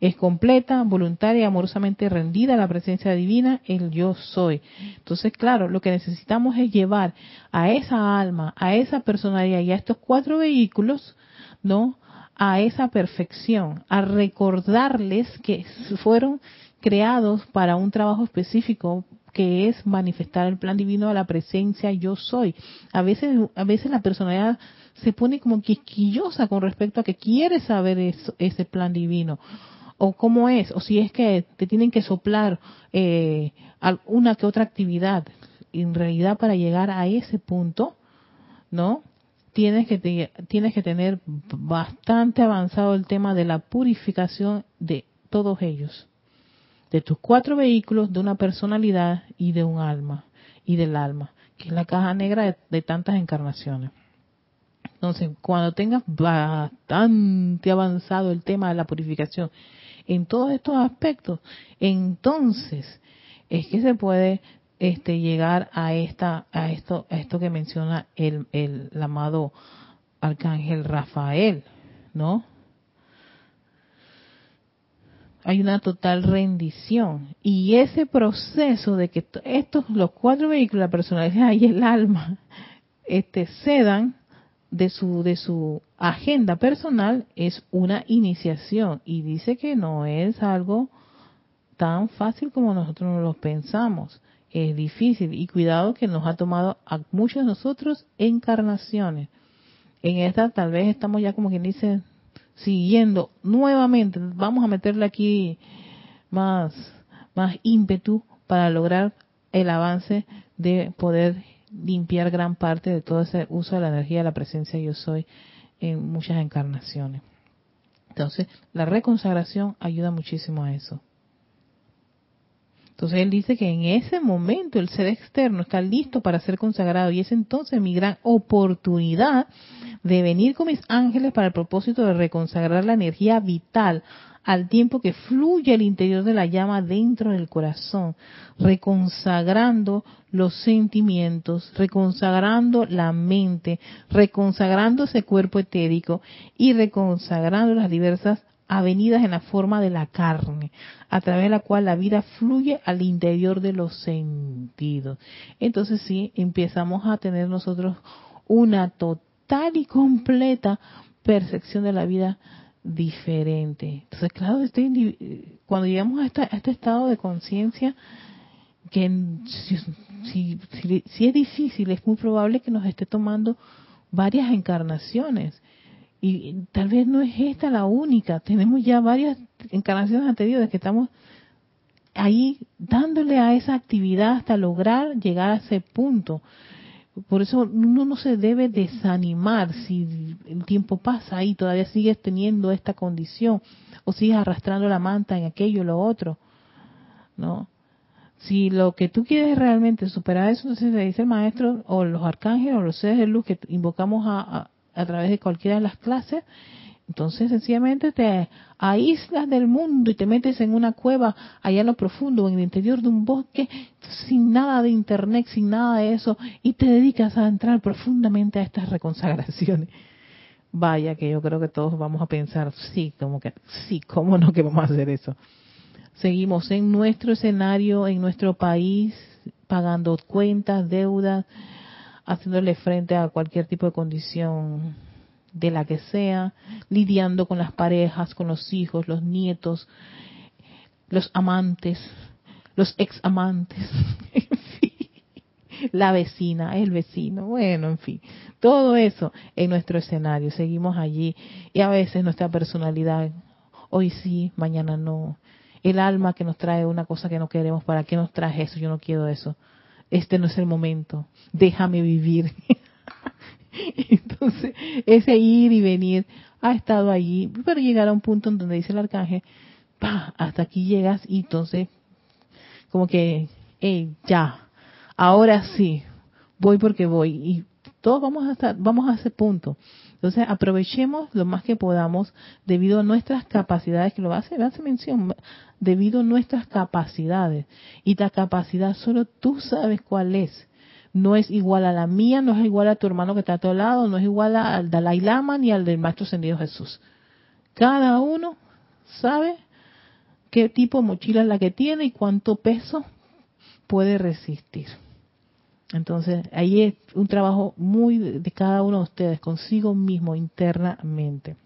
es completa, voluntaria y amorosamente rendida a la presencia divina, el yo soy. Entonces, claro, lo que necesitamos es llevar a esa alma, a esa personalidad y a estos cuatro vehículos, ¿no? A esa perfección, a recordarles que fueron creados para un trabajo específico que es manifestar el plan divino a la presencia yo soy. A veces, a veces la personalidad se pone como quisquillosa con respecto a que quiere saber eso, ese plan divino o cómo es, o si es que te tienen que soplar eh, una que otra actividad. En realidad, para llegar a ese punto, ¿no? Tienes que, tienes que tener bastante avanzado el tema de la purificación de todos ellos, de tus cuatro vehículos, de una personalidad y de un alma, y del alma, que es la caja negra de tantas encarnaciones. Entonces, cuando tengas bastante avanzado el tema de la purificación en todos estos aspectos, entonces es que se puede este, llegar a esta a esto a esto que menciona el, el, el amado arcángel Rafael, ¿no? hay una total rendición y ese proceso de que estos los cuatro vehículos la personalidad y el alma este cedan de su, de su agenda personal es una iniciación y dice que no es algo tan fácil como nosotros nos lo pensamos. Es difícil y cuidado que nos ha tomado a muchos de nosotros encarnaciones. En esta tal vez estamos ya como quien dice siguiendo nuevamente, vamos a meterle aquí más, más ímpetu para lograr el avance de poder limpiar gran parte de todo ese uso de la energía de la presencia yo soy en muchas encarnaciones. Entonces, la reconsagración ayuda muchísimo a eso. Entonces él dice que en ese momento el ser externo está listo para ser consagrado y es entonces mi gran oportunidad de venir con mis ángeles para el propósito de reconsagrar la energía vital al tiempo que fluye el interior de la llama dentro del corazón, reconsagrando los sentimientos, reconsagrando la mente, reconsagrando ese cuerpo etérico y reconsagrando las diversas avenidas en la forma de la carne, a través de la cual la vida fluye al interior de los sentidos. Entonces sí, empezamos a tener nosotros una total y completa percepción de la vida diferente. Entonces, claro, este, cuando llegamos a, este estado de conciencia, que si, es difícil, es muy probable que nos esté tomando varias encarnaciones. Y tal vez no es esta la única. Tenemos ya varias encarnaciones anteriores que estamos ahí dándole a esa actividad hasta lograr llegar a ese punto. Por eso uno no se debe desanimar si el tiempo pasa y todavía sigues teniendo esta condición o sigues arrastrando la manta en aquello o lo otro. ¿No? Si lo que tú quieres realmente superar eso, entonces le dice el maestro o los arcángeles o los seres de luz que invocamos a, a través de cualquiera de las clases, entonces sencillamente te aíslas del mundo y te metes en una cueva allá en lo profundo, en el interior de un bosque, sin nada de internet, sin nada de eso, y te dedicas a entrar profundamente a estas reconsagraciones. Vaya que yo creo que todos vamos a pensar, sí, como que, sí, cómo no que vamos a hacer eso. Seguimos en nuestro escenario, en nuestro país, pagando cuentas, deudas, haciéndole frente a cualquier tipo de condición de la que sea, lidiando con las parejas, con los hijos, los nietos, los amantes, los ex amantes, la vecina, el vecino, bueno, en fin, todo eso en nuestro escenario, seguimos allí y a veces nuestra personalidad, hoy sí, mañana no, el alma que nos trae una cosa que no queremos, ¿para qué nos trae eso? Yo no quiero eso, este no es el momento, déjame vivir. Entonces, ese ir y venir ha estado allí, pero llegar a un punto en donde dice el arcángel, pa, hasta aquí llegas y entonces, como que, hey, ya, ahora sí, voy porque voy. Y todos vamos a vamos a ese punto. Entonces, aprovechemos lo más que podamos debido a nuestras capacidades, que lo hace, hace mención, debido a nuestras capacidades. Y la capacidad solo tú sabes cuál es no es igual a la mía, no es igual a tu hermano que está a tu lado, no es igual al Dalai Lama ni al del Maestro Ascendido Jesús. Cada uno sabe qué tipo de mochila es la que tiene y cuánto peso puede resistir. Entonces, ahí es un trabajo muy de cada uno de ustedes, consigo mismo internamente.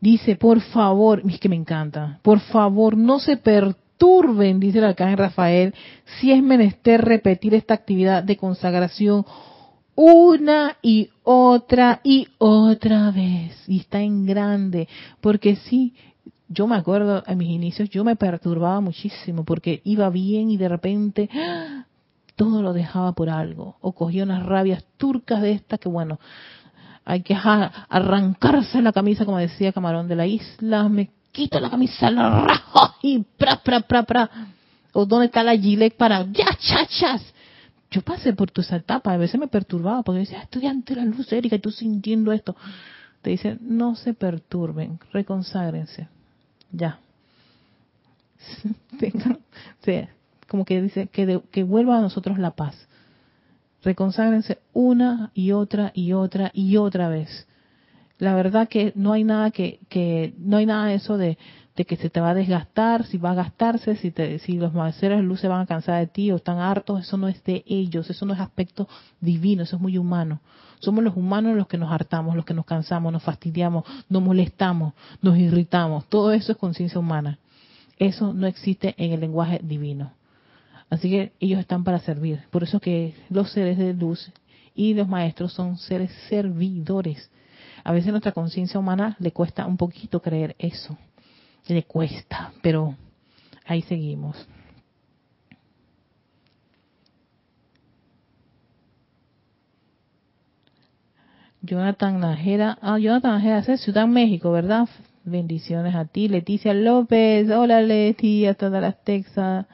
Dice, por favor, es que me encanta, por favor, no se perturben turben, dice el arcángel Rafael, si es menester repetir esta actividad de consagración una y otra y otra vez. Y está en grande. Porque sí, yo me acuerdo en mis inicios, yo me perturbaba muchísimo porque iba bien y de repente ¡ah! todo lo dejaba por algo. O cogía unas rabias turcas de estas que bueno, hay que arrancarse la camisa, como decía Camarón de la Isla, me quito la camisa, la rajo y pra, pra, pra, pra. O dónde está la gilet para ya, chachas. Yo pasé por tu esa etapa, a veces me perturbaba porque decía, estoy ante la luz, Erika, y tú sintiendo esto. Te dicen, no se perturben, reconságrense. Ya. como que dice, que, que vuelva a nosotros la paz reconságrense una y otra y otra y otra vez. La verdad que no hay nada que, que no hay nada de eso de, de que se te va a desgastar, si va a gastarse, si, te, si los maestros de luz se van a cansar de ti o están hartos, eso no es de ellos, eso no es aspecto divino, eso es muy humano. Somos los humanos los que nos hartamos, los que nos cansamos, nos fastidiamos, nos molestamos, nos irritamos. Todo eso es conciencia humana. Eso no existe en el lenguaje divino. Así que ellos están para servir. Por eso que los seres de luz y los maestros son seres servidores. A veces nuestra conciencia humana le cuesta un poquito creer eso. Le cuesta, pero ahí seguimos. Jonathan Najera, ah, Jonathan Najera es Ciudad México, ¿verdad? Bendiciones a ti, Leticia López. Hola Leti, hasta Dallas, Texas.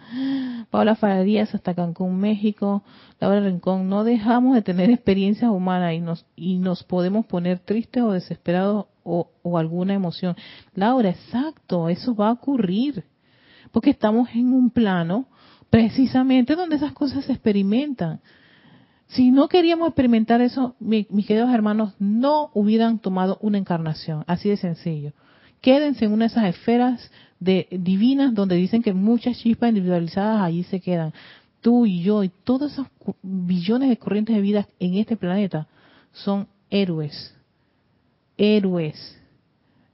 Paula Faradías hasta Cancún, México. Laura Rincón, no dejamos de tener experiencias humanas y nos, y nos podemos poner tristes o desesperados o, o alguna emoción. Laura, exacto, eso va a ocurrir. Porque estamos en un plano precisamente donde esas cosas se experimentan. Si no queríamos experimentar eso, mis queridos hermanos, no hubieran tomado una encarnación, así de sencillo quédense en una de esas esferas de, divinas donde dicen que muchas chispas individualizadas allí se quedan. Tú y yo y todos esos billones de corrientes de vida en este planeta son héroes. Héroes.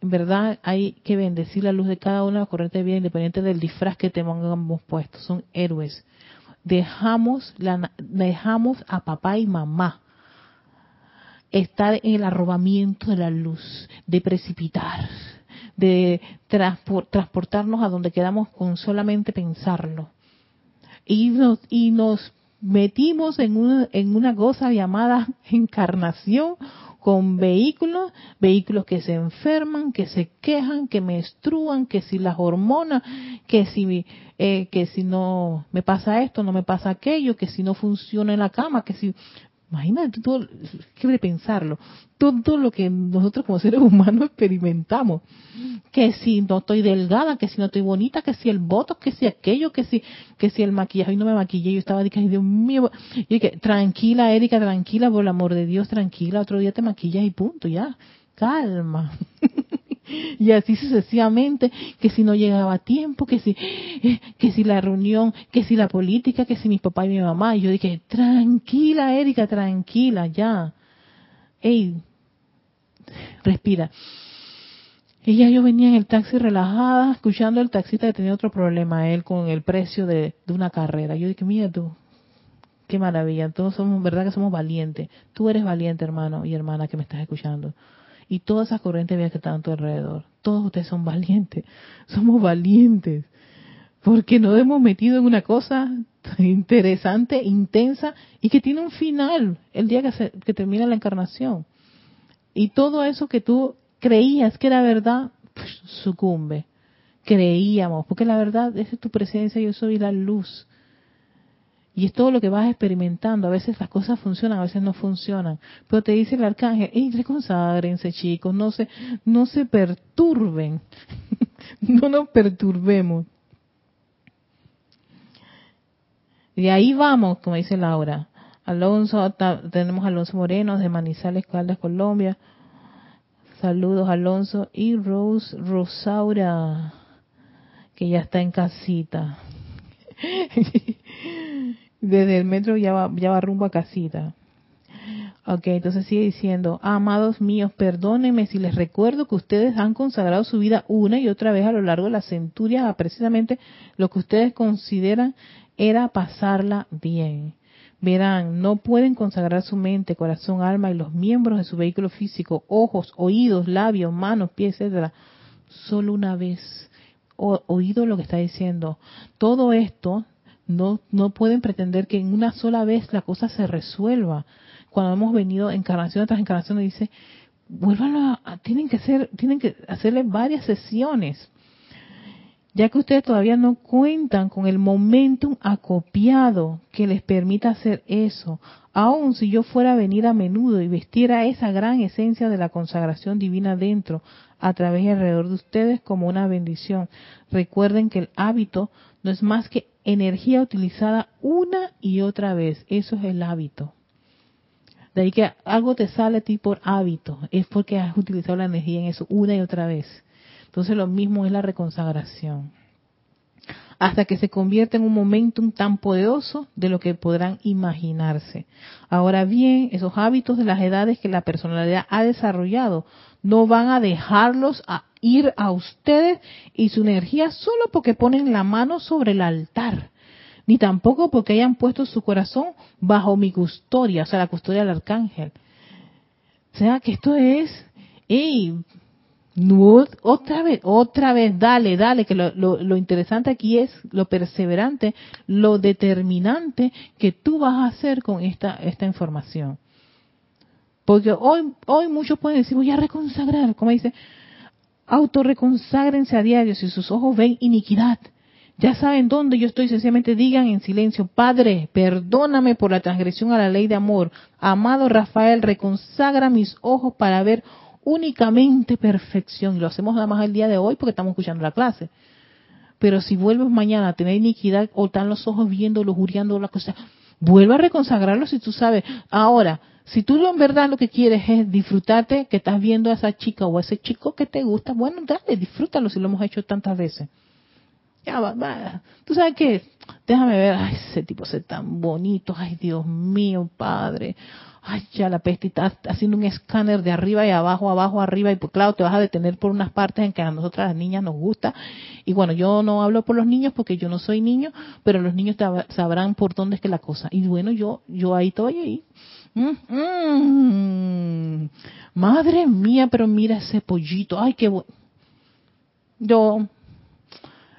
En verdad hay que bendecir la luz de cada una de las corrientes de vida independiente del disfraz que tengamos puesto. Son héroes. Dejamos, la, dejamos a papá y mamá estar en el arrobamiento de la luz, de precipitar, de transportarnos a donde quedamos con solamente pensarlo. Y nos, y nos metimos en una, en una cosa llamada encarnación con vehículos, vehículos que se enferman, que se quejan, que menstruan, que si las hormonas, que si eh, que si no me pasa esto, no me pasa aquello, que si no funciona en la cama, que si Imagínate todo, que pensarlo, todo lo que nosotros como seres humanos experimentamos. Que si no estoy delgada, que si no estoy bonita, que si el voto, que si aquello, que si, que si el maquillaje, y no me maquillé, yo estaba diciendo, Dios mío, y que tranquila Erika, tranquila, por el amor de Dios, tranquila, otro día te maquillas y punto, ya, calma. y así sucesivamente, que si no llegaba a tiempo, que si, que si la reunión, que si la política, que si mi papá y mi mamá. Y yo dije, tranquila, Erika, tranquila, ya. Ey, respira. Y ya yo venía en el taxi relajada, escuchando al taxista que tenía otro problema, él con el precio de, de una carrera. Yo dije, mira tú, qué maravilla, todos somos, verdad que somos valientes. Tú eres valiente, hermano y hermana que me estás escuchando y todas esas corrientes de que están a tu alrededor. Todos ustedes son valientes, somos valientes, porque nos hemos metido en una cosa interesante, intensa y que tiene un final el día que, que termina la encarnación. Y todo eso que tú creías que era verdad, sucumbe. Creíamos, porque la verdad es tu presencia, yo soy la luz. Y es todo lo que vas experimentando. A veces las cosas funcionan, a veces no funcionan. Pero te dice el arcángel, ¡Ey, reconságrense chicos! No se, no se perturben. no nos perturbemos. Y ahí vamos, como dice Laura. Alonso, tenemos Alonso Moreno de Manizales, Caldas, Colombia. Saludos, Alonso. Y Rose Rosaura, que ya está en casita. desde el metro ya va, ya va rumbo a casita. Ok, entonces sigue diciendo, amados míos, perdónenme si les recuerdo que ustedes han consagrado su vida una y otra vez a lo largo de la centuria a precisamente lo que ustedes consideran era pasarla bien. Verán, no pueden consagrar su mente, corazón, alma y los miembros de su vehículo físico, ojos, oídos, labios, manos, pies, etcétera, solo una vez. Oído lo que está diciendo. Todo esto no, no pueden pretender que en una sola vez la cosa se resuelva. Cuando hemos venido encarnación tras encarnación, dice, vuelvan a, tienen que hacer, tienen que hacerle varias sesiones ya que ustedes todavía no cuentan con el momentum acopiado que les permita hacer eso, aun si yo fuera a venir a menudo y vestiera esa gran esencia de la consagración divina dentro, a través y alrededor de ustedes como una bendición. Recuerden que el hábito no es más que energía utilizada una y otra vez, eso es el hábito. De ahí que algo te sale a ti por hábito, es porque has utilizado la energía en eso una y otra vez. Entonces lo mismo es la reconsagración. Hasta que se convierte en un momentum tan poderoso de lo que podrán imaginarse. Ahora bien, esos hábitos de las edades que la personalidad ha desarrollado no van a dejarlos a ir a ustedes y su energía solo porque ponen la mano sobre el altar, ni tampoco porque hayan puesto su corazón bajo mi custodia, o sea, la custodia del arcángel. O sea, que esto es, hey, otra vez, otra vez, dale, dale, que lo, lo, interesante aquí es lo perseverante, lo determinante que tú vas a hacer con esta, esta información. Porque hoy, hoy muchos pueden decir, voy a reconsagrar, como dice, autorreconságrense a diario si sus ojos ven iniquidad. Ya saben dónde yo estoy, sencillamente digan en silencio, Padre, perdóname por la transgresión a la ley de amor. Amado Rafael, reconsagra mis ojos para ver únicamente perfección. Y lo hacemos nada más el día de hoy porque estamos escuchando la clase. Pero si vuelves mañana a tener iniquidad o están los ojos viendo, lujuriando la cosa, vuelve a reconsagrarlo si tú sabes. Ahora, si tú en verdad lo que quieres es disfrutarte que estás viendo a esa chica o a ese chico que te gusta, bueno, dale, disfrútalo si lo hemos hecho tantas veces. Ya va, va. Tú sabes qué, déjame ver, ay, ese tipo es tan bonito, ay, Dios mío, Padre ay, ya la peste está haciendo un escáner de arriba y abajo, abajo, arriba, y pues claro, te vas a detener por unas partes en que a nosotras las niñas nos gusta. Y bueno, yo no hablo por los niños porque yo no soy niño, pero los niños sabrán por dónde es que la cosa. Y bueno, yo, yo ahí estoy ahí. Mm, mm. Madre mía, pero mira ese pollito, ay, qué bueno. Yo,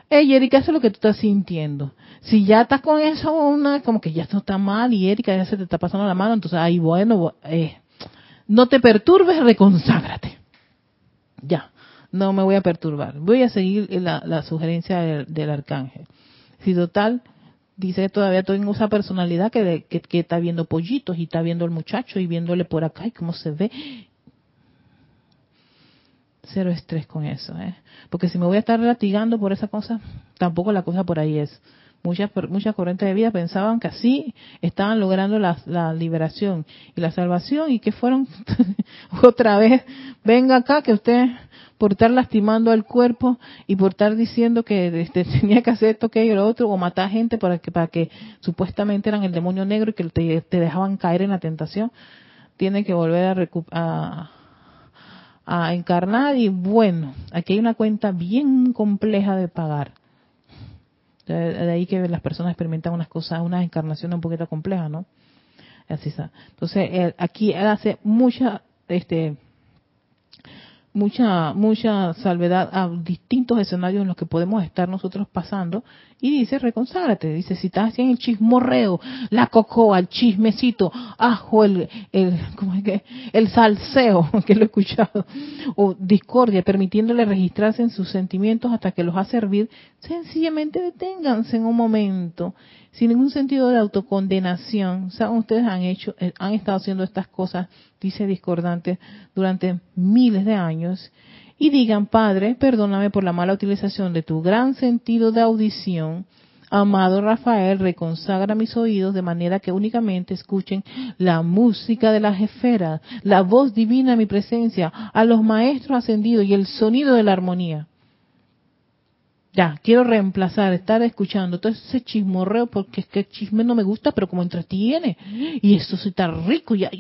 hey Erika, eso es lo que tú estás sintiendo si ya estás con eso, una, como que ya esto está mal y Erika ya se te está pasando la mano, entonces ahí bueno, eh, no te perturbes, reconságrate. Ya, no me voy a perturbar. Voy a seguir la, sugerencia del, arcángel. Si total, dice que todavía tengo esa personalidad que, que, está viendo pollitos y está viendo al muchacho y viéndole por acá y cómo se ve. Cero estrés con eso, ¿eh? Porque si me voy a estar latigando por esa cosa, tampoco la cosa por ahí es. Muchas, muchas corrientes de vida pensaban que así estaban logrando la, liberación y la salvación y que fueron otra vez, venga acá que usted por estar lastimando al cuerpo y por estar diciendo que este, tenía que hacer esto, que y lo otro, o matar gente para que, para que supuestamente eran el demonio negro y que te, dejaban caer en la tentación, tiene que volver a, a encarnar y bueno, aquí hay una cuenta bien compleja de pagar de ahí que las personas experimentan unas cosas, unas encarnaciones un poquito complejas, ¿no? Así está. Entonces, aquí él hace mucha, este, mucha, mucha salvedad a distintos escenarios en los que podemos estar nosotros pasando y dice, reconságrate, dice, si estás en el chismorreo, la cocoa, el chismecito, ajo, el, el, ¿cómo es que? el salseo, que lo he escuchado, o discordia, permitiéndole registrarse en sus sentimientos hasta que los a servir, sencillamente deténganse en un momento, sin ningún sentido de autocondenación. Saben, ustedes han hecho, eh, han estado haciendo estas cosas, dice discordante, durante miles de años, y digan, Padre, perdóname por la mala utilización de tu gran sentido de audición. Amado Rafael, reconsagra mis oídos de manera que únicamente escuchen la música de las esferas, la voz divina de mi presencia, a los maestros ascendidos y el sonido de la armonía. Ya, quiero reemplazar, estar escuchando todo ese chismorreo porque es que el chisme no me gusta, pero como entretiene. Y eso sí está rico. Ya,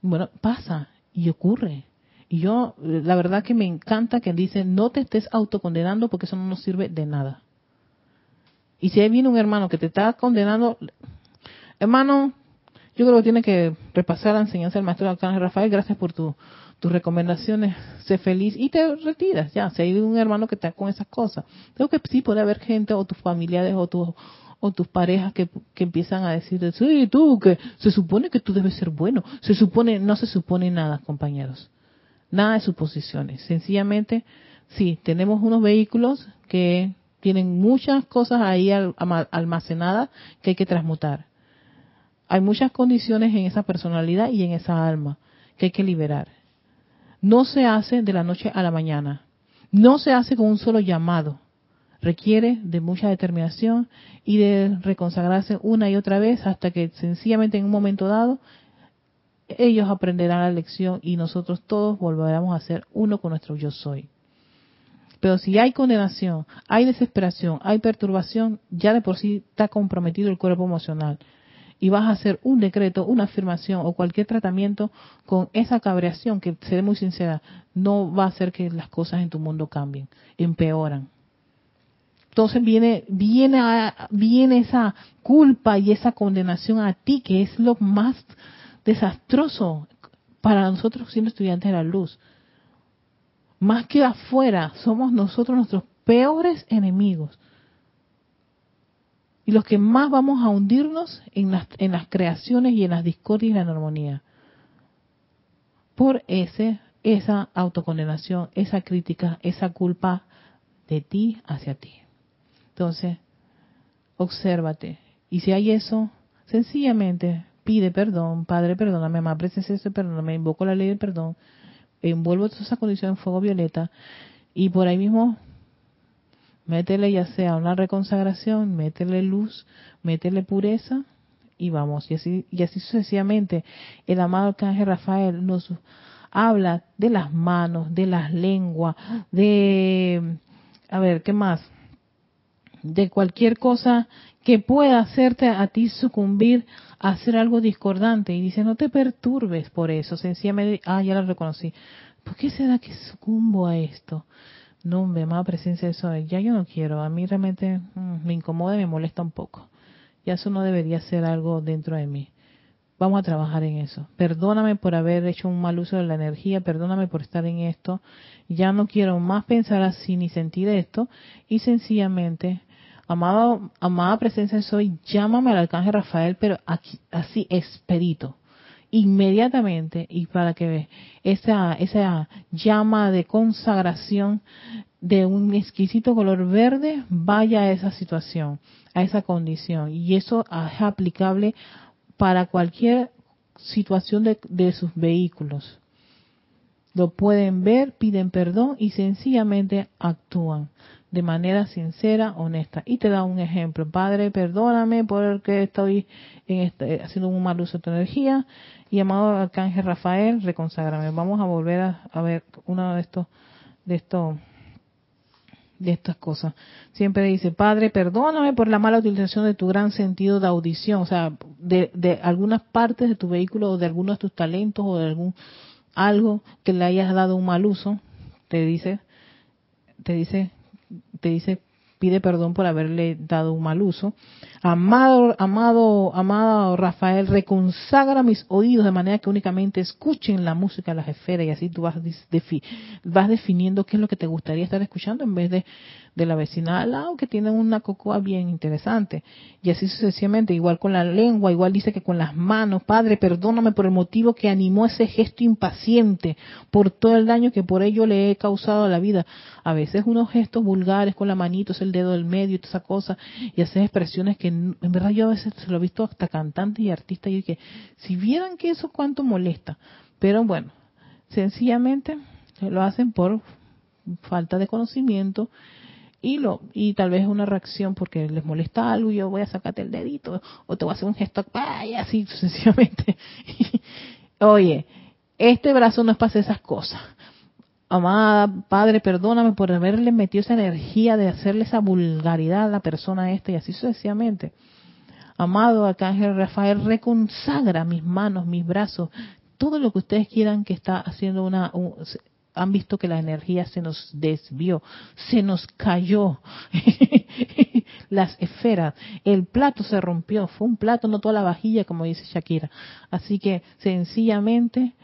bueno, pasa y ocurre. Y yo, la verdad que me encanta que dice, no te estés autocondenando porque eso no nos sirve de nada. Y si ahí viene un hermano que te está condenando, Hermano, yo creo que tiene que repasar la enseñanza del maestro Arcángel Rafael. Gracias por tu, tus recomendaciones. Sé feliz y te retiras. Ya, si hay un hermano que está con esas cosas. Creo que sí puede haber gente o tus familiares o tus o tus parejas que, que empiezan a decir, sí, tú, que se supone que tú debes ser bueno. Se supone, no se supone nada, compañeros. Nada de suposiciones. Sencillamente, sí, tenemos unos vehículos que tienen muchas cosas ahí almacenadas que hay que transmutar hay muchas condiciones en esa personalidad y en esa alma que hay que liberar. No se hace de la noche a la mañana. No se hace con un solo llamado. Requiere de mucha determinación y de reconsagrarse una y otra vez hasta que sencillamente en un momento dado ellos aprenderán la lección y nosotros todos volveremos a ser uno con nuestro yo soy. Pero si hay condenación, hay desesperación, hay perturbación, ya de por sí está comprometido el cuerpo emocional y vas a hacer un decreto, una afirmación o cualquier tratamiento con esa cabreación, que seré muy sincera, no va a hacer que las cosas en tu mundo cambien, empeoran. Entonces viene, viene, viene esa culpa y esa condenación a ti, que es lo más desastroso para nosotros siendo estudiantes de la luz. Más que afuera, somos nosotros nuestros peores enemigos y los que más vamos a hundirnos en las, en las creaciones y en las discordias y la armonía. Por ese, esa autocondenación, esa crítica, esa culpa de ti hacia ti. Entonces, obsérvate. Y si hay eso, sencillamente pide perdón, Padre, perdóname, mamá, presencia, perdóname, invoco la ley del perdón, envuelvo toda esa condición en fuego violeta y por ahí mismo métele ya sea una reconsagración, métele luz, métele pureza y vamos, y así, y así sucesivamente. El amado Arcángel Rafael nos habla de las manos, de las lenguas, de, a ver, ¿qué más? De cualquier cosa que pueda hacerte a ti sucumbir a hacer algo discordante. Y dice, no te perturbes por eso, sencillamente, ah, ya lo reconocí. ¿Por qué será que sucumbo a esto? No, me más presencia de eso, ya yo no quiero, a mí realmente mm, me incomoda y me molesta un poco. Ya eso no debería ser algo dentro de mí. Vamos a trabajar en eso. Perdóname por haber hecho un mal uso de la energía, perdóname por estar en esto. Ya no quiero más pensar así ni sentir esto. Y sencillamente, amado, amada presencia de soy, llámame al arcángel Rafael, pero aquí, así, expedito inmediatamente y para que esa, esa llama de consagración de un exquisito color verde vaya a esa situación, a esa condición. Y eso es aplicable para cualquier situación de sus vehículos. Lo pueden ver, piden perdón y sencillamente actúan de manera sincera, honesta. Y te da un ejemplo. Padre, perdóname porque estoy en este, haciendo un mal uso de tu energía. Y amado Arcángel Rafael, reconságrame. Vamos a volver a, ver uno de estos, de estos, de estas cosas. Siempre dice, Padre, perdóname por la mala utilización de tu gran sentido de audición, o sea, de, de algunas partes de tu vehículo o de algunos de tus talentos o de algún algo que le hayas dado un mal uso. Te dice, te dice te dice pide perdón por haberle dado un mal uso. Amado, amado, amado Rafael, reconsagra mis oídos de manera que únicamente escuchen la música de las esferas y así tú vas, vas definiendo qué es lo que te gustaría estar escuchando en vez de de la vecina al lado que tiene una cocoa bien interesante. Y así sucesivamente, igual con la lengua, igual dice que con las manos, Padre, perdóname por el motivo que animó ese gesto impaciente, por todo el daño que por ello le he causado a la vida. A veces unos gestos vulgares con la manito, es el dedo del medio y toda esa cosa, y hacer expresiones que en verdad yo a veces se lo he visto hasta cantantes y artistas y que si vieran que eso cuánto molesta. Pero bueno, sencillamente lo hacen por falta de conocimiento y lo y tal vez una reacción porque les molesta algo y yo voy a sacarte el dedito o te voy a hacer un gesto y así sucesivamente oye este brazo no es para hacer esas cosas amada padre perdóname por haberle metido esa energía de hacerle esa vulgaridad a la persona esta y así sucesivamente amado arcángel Rafael reconsagra mis manos mis brazos todo lo que ustedes quieran que está haciendo una han visto que la energía se nos desvió, se nos cayó. las esferas, el plato se rompió, fue un plato, no toda la vajilla, como dice Shakira. Así que sencillamente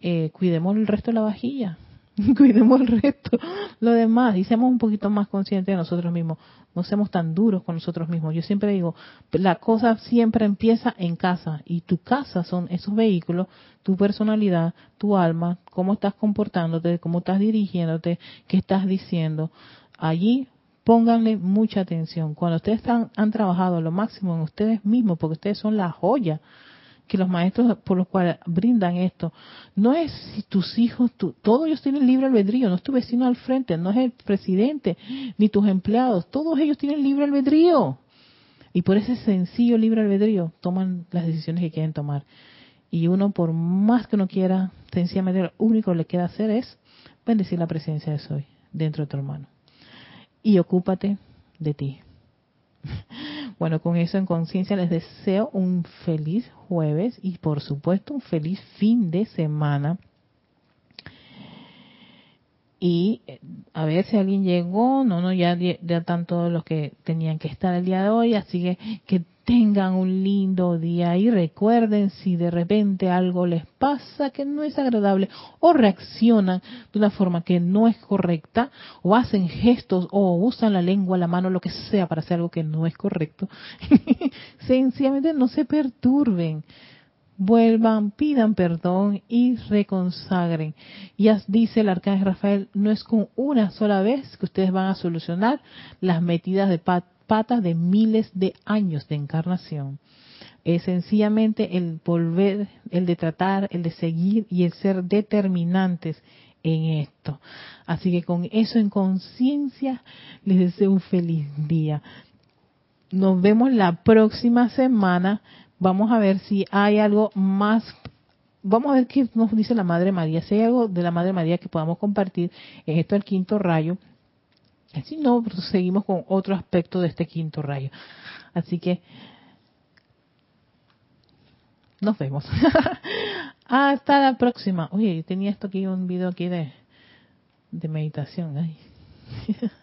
eh, cuidemos el resto de la vajilla, cuidemos el resto, lo demás, y seamos un poquito más conscientes de nosotros mismos, no seamos tan duros con nosotros mismos. Yo siempre digo, la cosa siempre empieza en casa, y tu casa son esos vehículos, tu personalidad, tu alma, cómo estás comportándote, cómo estás dirigiéndote, qué estás diciendo. Allí pónganle mucha atención. Cuando ustedes han trabajado lo máximo en ustedes mismos, porque ustedes son la joya que los maestros por los cuales brindan esto, no es si tus hijos, todos ellos tienen libre albedrío, no es tu vecino al frente, no es el presidente, ni tus empleados, todos ellos tienen libre albedrío. Y por ese sencillo libre albedrío toman las decisiones que quieren tomar. Y uno, por más que uno quiera, sencillamente lo único que le queda hacer es bendecir la presencia de Soy dentro de tu hermano. Y ocúpate de ti. Bueno, con eso en conciencia les deseo un feliz jueves y por supuesto un feliz fin de semana. Y eh, a ver si alguien llegó, no, no, ya, ya están todos los que tenían que estar el día de hoy, así que que tengan un lindo día y recuerden si de repente algo les pasa que no es agradable o reaccionan de una forma que no es correcta o hacen gestos o usan la lengua, la mano, lo que sea para hacer algo que no es correcto, sencillamente no se perturben. Vuelvan, pidan perdón y reconsagren. Ya dice el arcángel Rafael, no es con una sola vez que ustedes van a solucionar las metidas de pata patas de miles de años de encarnación. Es sencillamente el volver, el de tratar, el de seguir y el ser determinantes en esto. Así que con eso en conciencia les deseo un feliz día. Nos vemos la próxima semana. Vamos a ver si hay algo más. Vamos a ver qué nos dice la Madre María. Si hay algo de la Madre María que podamos compartir, es esto el quinto rayo si no, seguimos con otro aspecto de este quinto rayo. Así que nos vemos. Hasta la próxima. Oye, tenía esto aquí, un video aquí de, de meditación.